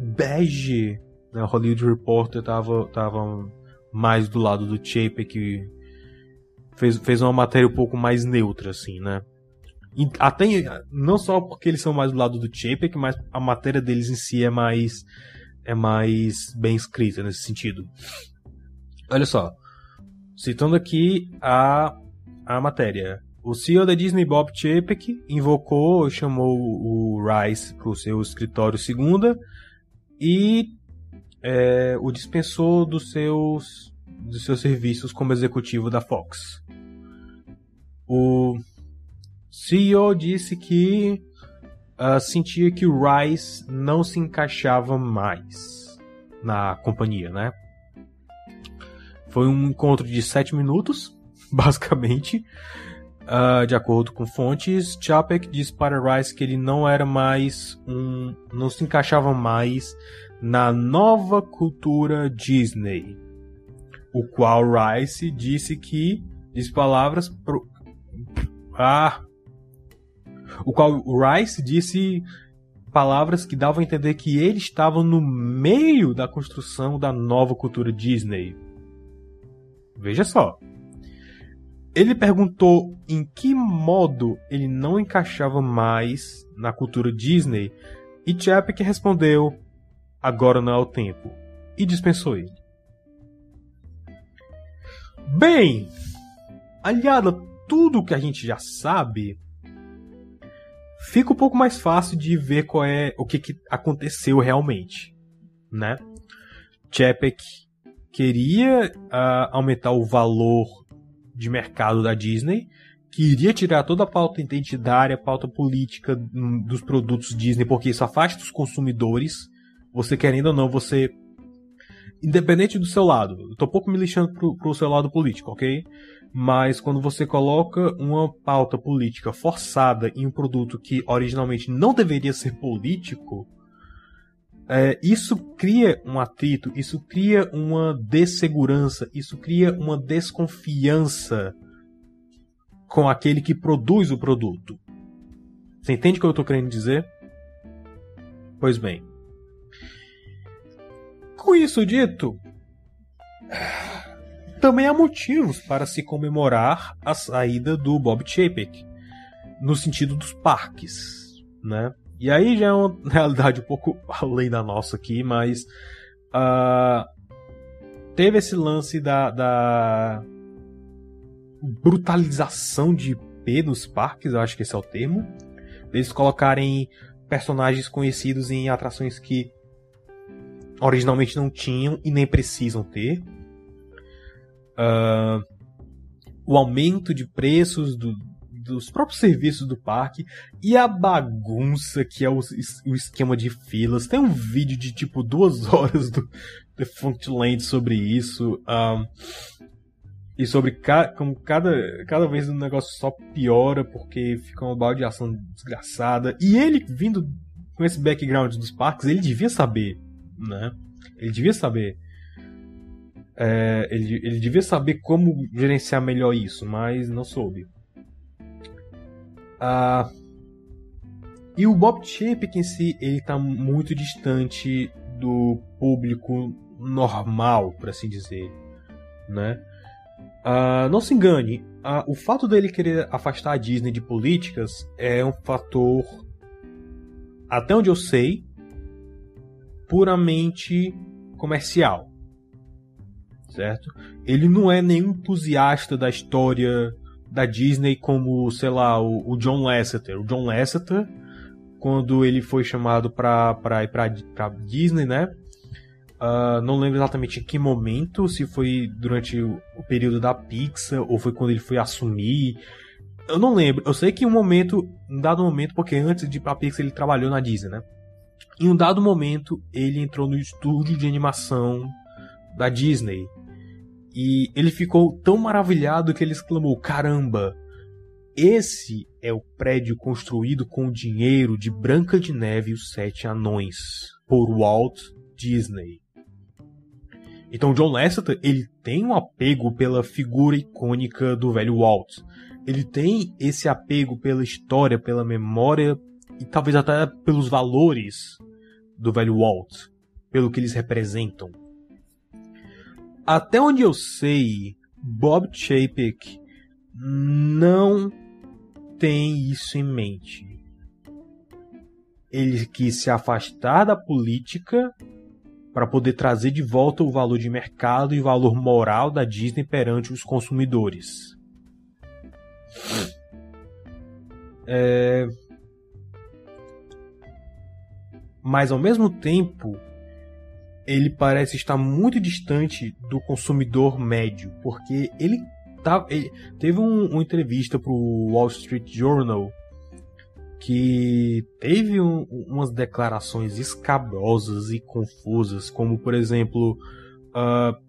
bege. Né? Hollywood Reporter tava, tava mais do lado do Chape que fez, fez uma matéria um pouco mais neutra, assim, né? Até, não só porque eles são mais do lado do Chapek, mas a matéria deles em si é mais é mais bem escrita nesse sentido. Olha só, citando aqui a, a matéria. O CEO da Disney, Bob Chapek, invocou, chamou o Rice para o seu escritório segunda e é, o dispensou dos seus, dos seus serviços como executivo da Fox. O CEO disse que uh, sentia que o Rice não se encaixava mais na companhia, né? Foi um encontro de sete minutos, [laughs] basicamente. Uh, de acordo com fontes, Chapek disse para Rice que ele não era mais um. não se encaixava mais na nova cultura Disney. O qual Rice disse que. disse palavras. Pro, ah, o qual Rice disse palavras que davam a entender que ele estava no meio da construção da nova cultura Disney. Veja só. Ele perguntou em que modo ele não encaixava mais na cultura Disney e Chapek respondeu: agora não é o tempo, e dispensou ele. Bem, aliado a tudo que a gente já sabe, fica um pouco mais fácil de ver qual é o que, que aconteceu realmente, né? Chapek queria uh, aumentar o valor de mercado da Disney, queria tirar toda a pauta identitária, a pauta política hum, dos produtos Disney, porque isso afasta os consumidores. Você querendo ou não, você independente do seu lado, eu tô pouco me lixando pro, pro seu lado político, ok? Mas quando você coloca uma pauta política forçada em um produto que originalmente não deveria ser político, é, isso cria um atrito, isso cria uma dessegurança, isso cria uma desconfiança com aquele que produz o produto. Você entende o que eu estou querendo dizer? Pois bem. Com isso dito, também há motivos para se comemorar a saída do Bob Chapek, no sentido dos parques, né? E aí já é uma [laughs] realidade um pouco além da nossa aqui, mas uh, teve esse lance da, da brutalização de IP nos parques, eu acho que esse é o termo. Eles colocarem personagens conhecidos em atrações que originalmente não tinham e nem precisam ter. Uh, o aumento de preços do, dos próprios serviços do parque e a bagunça que é o, o esquema de filas. Tem um vídeo de tipo duas [laughs] horas do The Funkland sobre isso. Um, e sobre ca como cada, cada vez o negócio só piora porque fica uma baldeação desgraçada. E ele, vindo com esse background dos parques, ele devia saber, né? Ele devia saber. É, ele, ele devia saber como gerenciar melhor isso, mas não soube. Ah, e o Bob Chapek em si, ele está muito distante do público normal, por assim dizer, né? Uh, não se engane, o fato dele querer afastar a Disney de políticas é um fator, até onde eu sei, puramente comercial. Certo? Ele não é nenhum entusiasta da história da Disney como, sei lá, o, o John Lasseter. O John Lasseter, quando ele foi chamado para ir para Disney, né? Uh, não lembro exatamente em que momento, se foi durante o, período da Pixar ou foi quando ele foi assumir. Eu não lembro. Eu sei que em um momento, um dado momento, porque antes de ir pra Pixar ele trabalhou na Disney, né? Em um dado momento ele entrou no estúdio de animação da Disney. E ele ficou tão maravilhado que ele exclamou: Caramba! Esse é o prédio construído com o dinheiro de Branca de Neve e os Sete Anões, por Walt Disney. Então John Lasseter, ele tem um apego pela figura icônica do velho Walt. Ele tem esse apego pela história, pela memória e talvez até pelos valores do velho Walt, pelo que eles representam. Até onde eu sei, Bob Chapek não tem isso em mente. Ele quis se afastar da política para poder trazer de volta o valor de mercado e o valor moral da Disney perante os consumidores. É... Mas ao mesmo tempo, ele parece estar muito distante do consumidor médio, porque ele, tá, ele teve um, uma entrevista para o Wall Street Journal que teve um, umas declarações escabrosas e confusas, como por exemplo uh,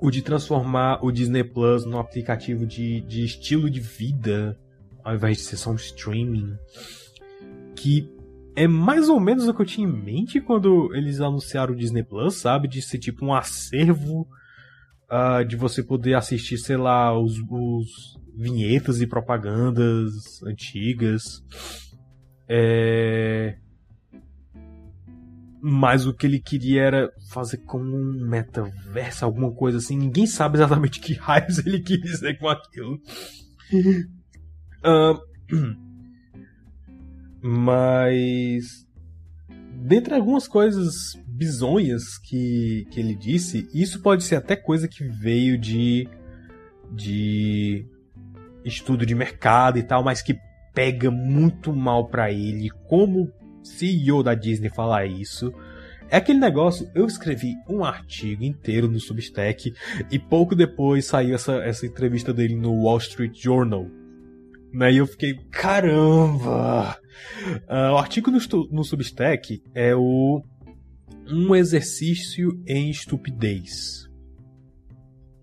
o de transformar o Disney Plus num aplicativo de, de estilo de vida, ao invés de ser só um streaming, que é mais ou menos o que eu tinha em mente quando eles anunciaram o Disney Plus, sabe? De ser tipo um acervo uh, de você poder assistir, sei lá, os, os vinhetas e propagandas antigas. É... Mas o que ele queria era fazer como um metaverso, alguma coisa assim. Ninguém sabe exatamente que [laughs] raios ele quis dizer com aquilo. uh, [laughs] [clears throat] mas. Dentre algumas coisas bizonhas que, que ele disse, isso pode ser até coisa que veio de. de estudo de mercado e tal, mas que pega muito mal para ele, como CEO da Disney falar isso. É aquele negócio, eu escrevi um artigo inteiro no Substack e pouco depois saiu essa, essa entrevista dele no Wall Street Journal. Né, e eu fiquei, caramba! Uh, o artigo no, no Substack é o Um Exercício em Estupidez.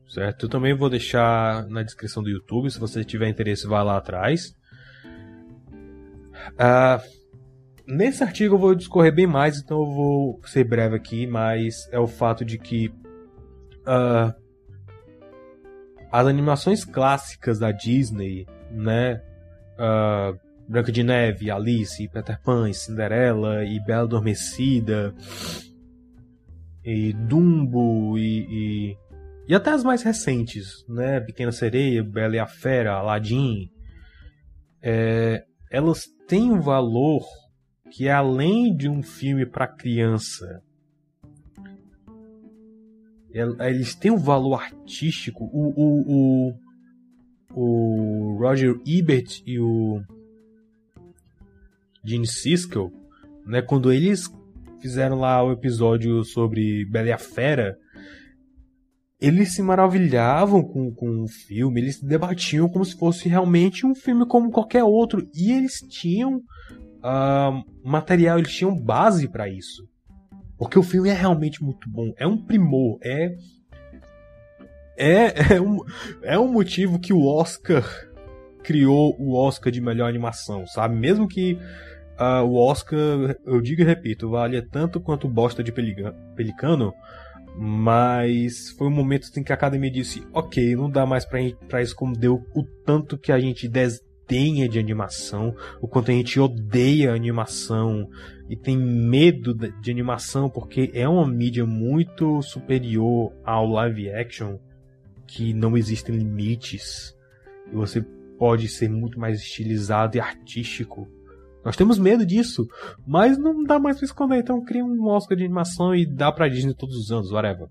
Certo? Eu também vou deixar na descrição do YouTube, se você tiver interesse, vá lá atrás. Uh, nesse artigo eu vou discorrer bem mais, então eu vou ser breve aqui, mas é o fato de que uh, as animações clássicas da Disney, né? Uh, Branca de Neve, Alice, Peter Pan, Cinderela e Bela Adormecida e Dumbo e, e, e, até as mais recentes, né? Pequena Sereia, Bela e a Fera, Aladdin. É, elas têm um valor que é além de um filme para criança. Eles têm um valor artístico. O, o, o, o Roger Ebert e o Gene Siskel, né, quando eles fizeram lá o episódio sobre Bela e a Fera, eles se maravilhavam com, com o filme, eles debatiam como se fosse realmente um filme como qualquer outro, e eles tinham uh, material, eles tinham base para isso. Porque o filme é realmente muito bom, é um primor, é é, é, um, é um motivo que o Oscar criou o Oscar de melhor animação, sabe? Mesmo que o Oscar, eu digo e repito, vale tanto quanto bosta de Pelicano, mas foi um momento em que a academia disse: ok, não dá mais pra, pra esconder o, o tanto que a gente desdenha de animação, o quanto a gente odeia animação e tem medo de animação porque é uma mídia muito superior ao live action que não existem limites e você pode ser muito mais estilizado e artístico. Nós temos medo disso, mas não dá mais pra esconder, então cria um Oscar de animação e dá pra Disney todos os anos, whatever.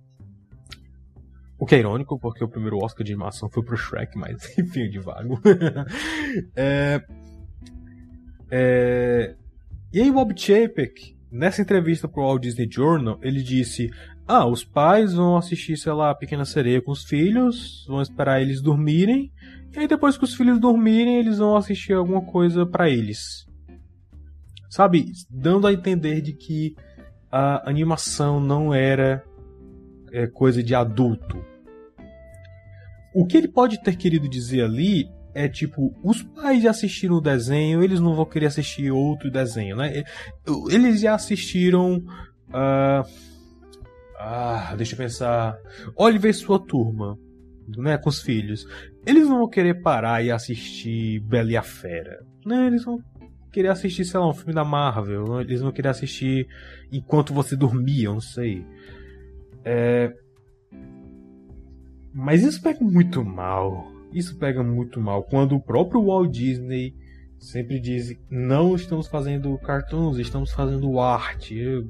O que é irônico, porque o primeiro Oscar de animação foi pro Shrek, mas [laughs] enfim, de vago. [laughs] é, é, e aí, Bob Chapek, nessa entrevista pro Walt Disney Journal, ele disse: ah, os pais vão assistir, sei lá, Pequena Sereia com os filhos, vão esperar eles dormirem, e aí depois que os filhos dormirem, eles vão assistir alguma coisa para eles. Sabe? Dando a entender de que a animação não era é, coisa de adulto. O que ele pode ter querido dizer ali é tipo, os pais já assistiram o desenho, eles não vão querer assistir outro desenho, né? Eles já assistiram. Uh, ah, deixa eu pensar. Oliver e sua turma, né, com os filhos. Eles não vão querer parar e assistir Bela e a Fera. Né, eles vão querer assistir, sei lá, um filme da Marvel. Eles vão querer assistir enquanto você dormia, não sei. É... Mas isso pega muito mal. Isso pega muito mal. Quando o próprio Walt Disney sempre diz: não estamos fazendo cartoons, estamos fazendo arte. Eu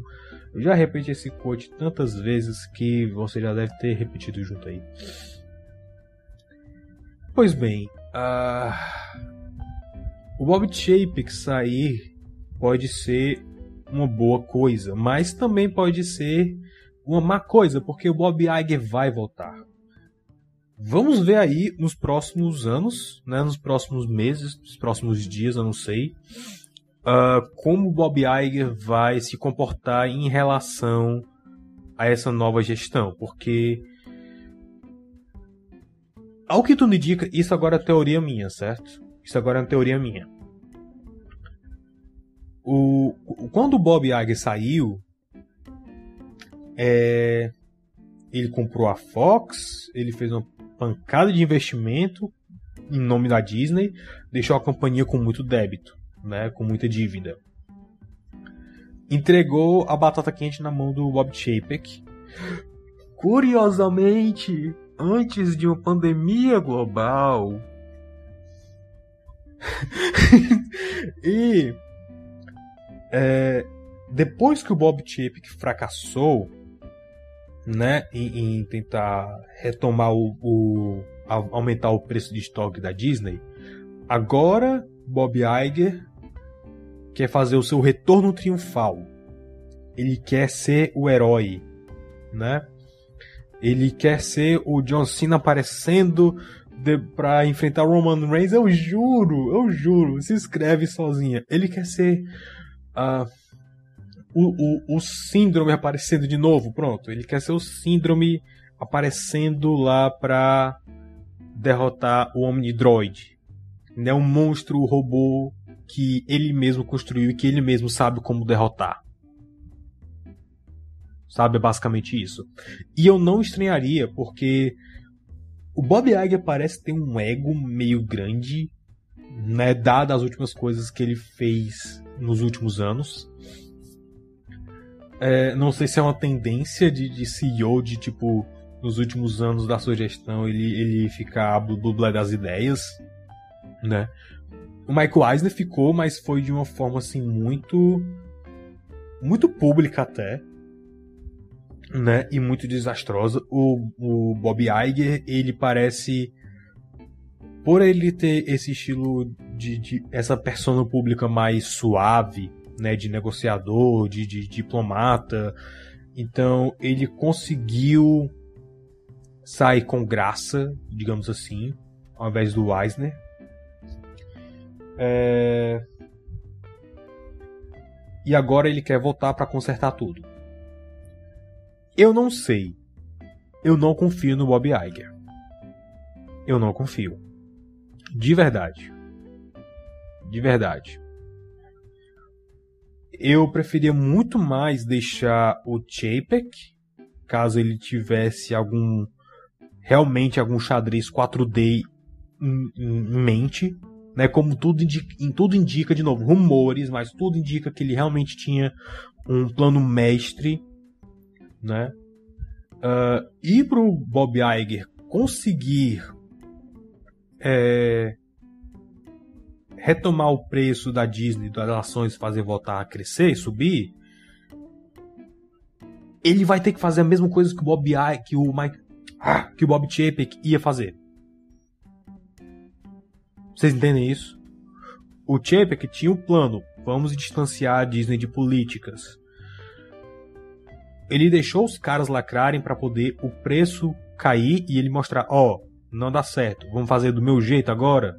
eu já repeti esse quote tantas vezes que você já deve ter repetido junto aí. Pois bem, uh, o Bob Chapek sair pode ser uma boa coisa, mas também pode ser uma má coisa, porque o Bob Iger vai voltar. Vamos ver aí nos próximos anos, né, nos próximos meses, nos próximos dias, eu não sei, uh, como Bob Iger vai se comportar em relação a essa nova gestão, porque ao que tudo indica, isso agora é teoria minha, certo? Isso agora é uma teoria minha. O, quando o Bob Iger saiu, é, ele comprou a Fox, ele fez uma pancada de investimento em nome da Disney, deixou a companhia com muito débito né, com muita dívida. Entregou a batata quente na mão do Bob Chapek. Curiosamente, antes de uma pandemia global. [laughs] e é, depois que o Bob Chapek fracassou, né, em, em tentar retomar o, o aumentar o preço de estoque da Disney, agora Bob Iger quer fazer o seu retorno triunfal. Ele quer ser o herói, né? Ele quer ser o John Cena aparecendo pra enfrentar Roman Reigns. Eu juro, eu juro. Se escreve sozinha. Ele quer ser uh, o, o, o síndrome aparecendo de novo. Pronto. Ele quer ser o síndrome aparecendo lá pra derrotar o Omnidroid. Né? Um monstro robô que ele mesmo construiu e que ele mesmo sabe como derrotar. Sabe, é basicamente isso. E eu não estranharia, porque o Bob Iger parece ter um ego meio grande, né, dadas as últimas coisas que ele fez nos últimos anos. É, não sei se é uma tendência de, de CEO de tipo nos últimos anos da sua gestão ele, ele ficar dublé das ideias, né? O Michael Eisner ficou, mas foi de uma forma assim muito muito pública até, né? E muito desastrosa. O, o Bob Iger, ele parece por ele ter esse estilo de, de essa persona pública mais suave, né, de negociador, de, de diplomata, então ele conseguiu sair com graça, digamos assim, ao invés do Eisner. É... E agora ele quer voltar para consertar tudo. Eu não sei. Eu não confio no Bob Iger. Eu não confio. De verdade. De verdade. Eu preferia muito mais deixar o Chapek, caso ele tivesse algum realmente algum xadrez 4D em, em mente, né? Como tudo indica, tudo indica de novo rumores, mas tudo indica que ele realmente tinha um plano mestre, né? Uh, e pro Bob Iger conseguir é, retomar o preço da Disney, das ações, fazer voltar a crescer, subir, ele vai ter que fazer a mesma coisa que o Bob Iger, que o Mike, ah, que o Bob Chapek ia fazer. Vocês entendem isso? O Chapek tinha um plano, vamos distanciar a Disney de políticas. Ele deixou os caras lacrarem para poder o preço cair e ele mostrar, ó, oh, não dá certo, vamos fazer do meu jeito agora.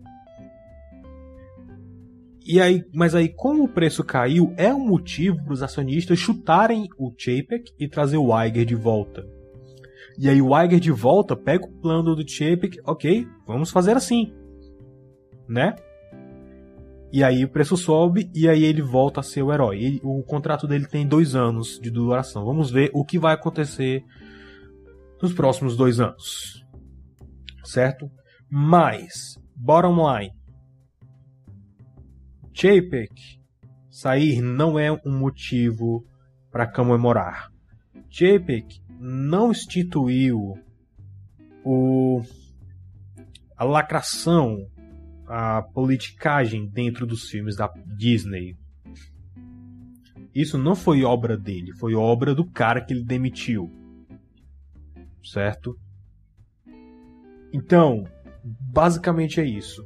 E aí, mas aí, como o preço caiu, é um motivo para os acionistas chutarem o Chapek e trazer o Iger de volta. E aí o Iger de volta pega o plano do Chapek, ok, vamos fazer assim, né? E aí o preço sobe e aí ele volta a ser o herói. O contrato dele tem dois anos de duração. Vamos ver o que vai acontecer nos próximos dois anos, certo? Mas, bottom line, Chapek sair não é um motivo para comemorar. Chapek não instituiu o, a lacração, a politicagem dentro dos filmes da Disney. Isso não foi obra dele, foi obra do cara que ele demitiu. Certo? Então, basicamente é isso.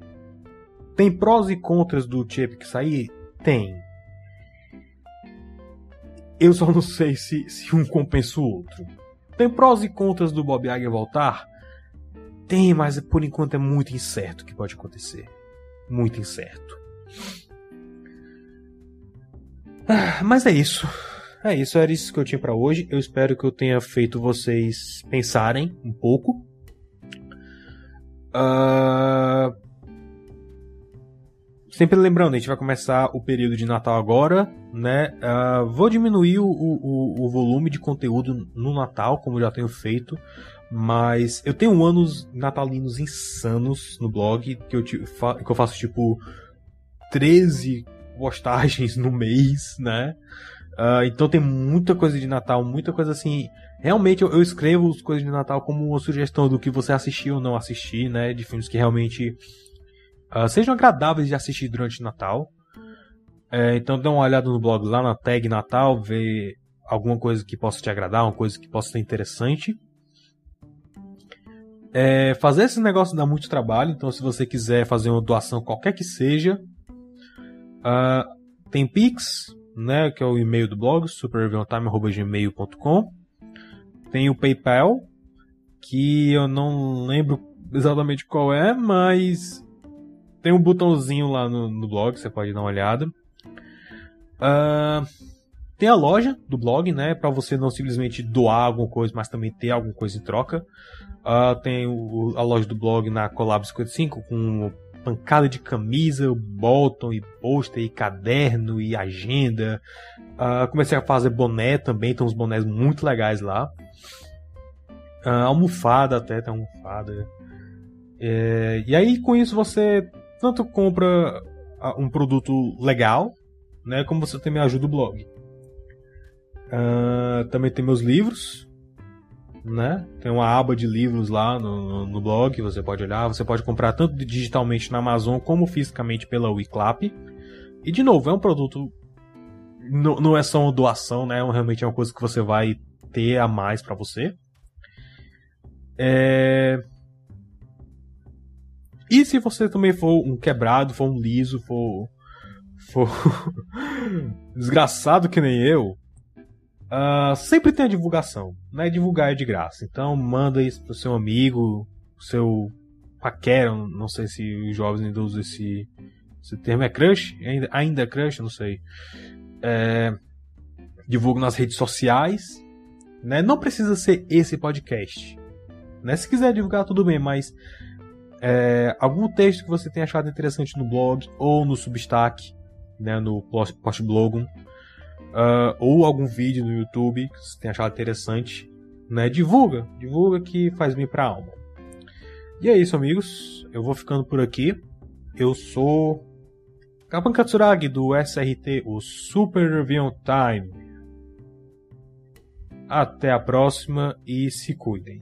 Tem prós e contras do chip que sair? Tem. Eu só não sei se, se um compensa o outro. Tem prós e contras do Bob Iger voltar? Tem, mas por enquanto é muito incerto o que pode acontecer. Muito incerto. Ah, mas é isso. É isso, era isso que eu tinha para hoje. Eu espero que eu tenha feito vocês pensarem um pouco. Uh, Sempre lembrando, a gente vai começar o período de Natal agora, né? Uh, vou diminuir o, o, o, volume de conteúdo no Natal, como já tenho feito, mas eu tenho anos natalinos insanos no blog, que eu, que eu faço tipo 13 postagens [laughs] no mês, né? Uh, então tem muita coisa de Natal, muita coisa assim. Realmente eu, eu escrevo as coisas de Natal como uma sugestão do que você assistiu ou não assistir, né? De filmes que realmente uh, sejam agradáveis de assistir durante o Natal. É, então dê uma olhada no blog lá na tag Natal, ver alguma coisa que possa te agradar, uma coisa que possa ser interessante. É, fazer esse negócio dá muito trabalho, então se você quiser fazer uma doação qualquer que seja, uh, tem Pix, né, que é o e-mail do blog, superreviewtime.gmail.com. Tem o PayPal, que eu não lembro exatamente qual é, mas tem um botãozinho lá no, no blog, você pode dar uma olhada. Uh, tem a loja do blog, né? Para você não simplesmente doar alguma coisa, mas também ter alguma coisa em troca. Uh, tem o, a loja do blog na Collab 55 com pancada de camisa, bottom e pôster e caderno e agenda. Uh, comecei a fazer boné também, tem uns bonés muito legais lá. Uh, almofada até, tem almofada. É, e aí com isso você tanto compra um produto legal, né, como você também ajuda o blog. Uh, também tem meus livros, né? Tem uma aba de livros lá no, no, no, blog, você pode olhar. Você pode comprar tanto digitalmente na Amazon como fisicamente pela Wiclap. E de novo, é um produto. Não, não é só uma doação, né? Realmente é uma coisa que você vai ter a mais para você. É... E se você também for um quebrado, for um liso, for. for. [laughs] desgraçado que nem eu, uh, sempre tem a divulgação. Né? Divulgar é de graça. Então manda isso pro seu amigo, seu paquera, não sei se os jovens ainda usam esse, esse termo, é crush? Ainda, ainda é crush, não sei. É, divulga nas redes sociais. Né? Não precisa ser esse podcast. Né? Se quiser divulgar, tudo bem, mas é, algum texto que você tenha achado interessante no blog ou no Substack, né, no Postblogum, uh, ou algum vídeo no YouTube que você tenha achado interessante, né, divulga, divulga que faz bem pra alma. E é isso, amigos. Eu vou ficando por aqui. Eu sou Kapan Katsuragi do SRT, o Super Review Time. Até a próxima e se cuidem.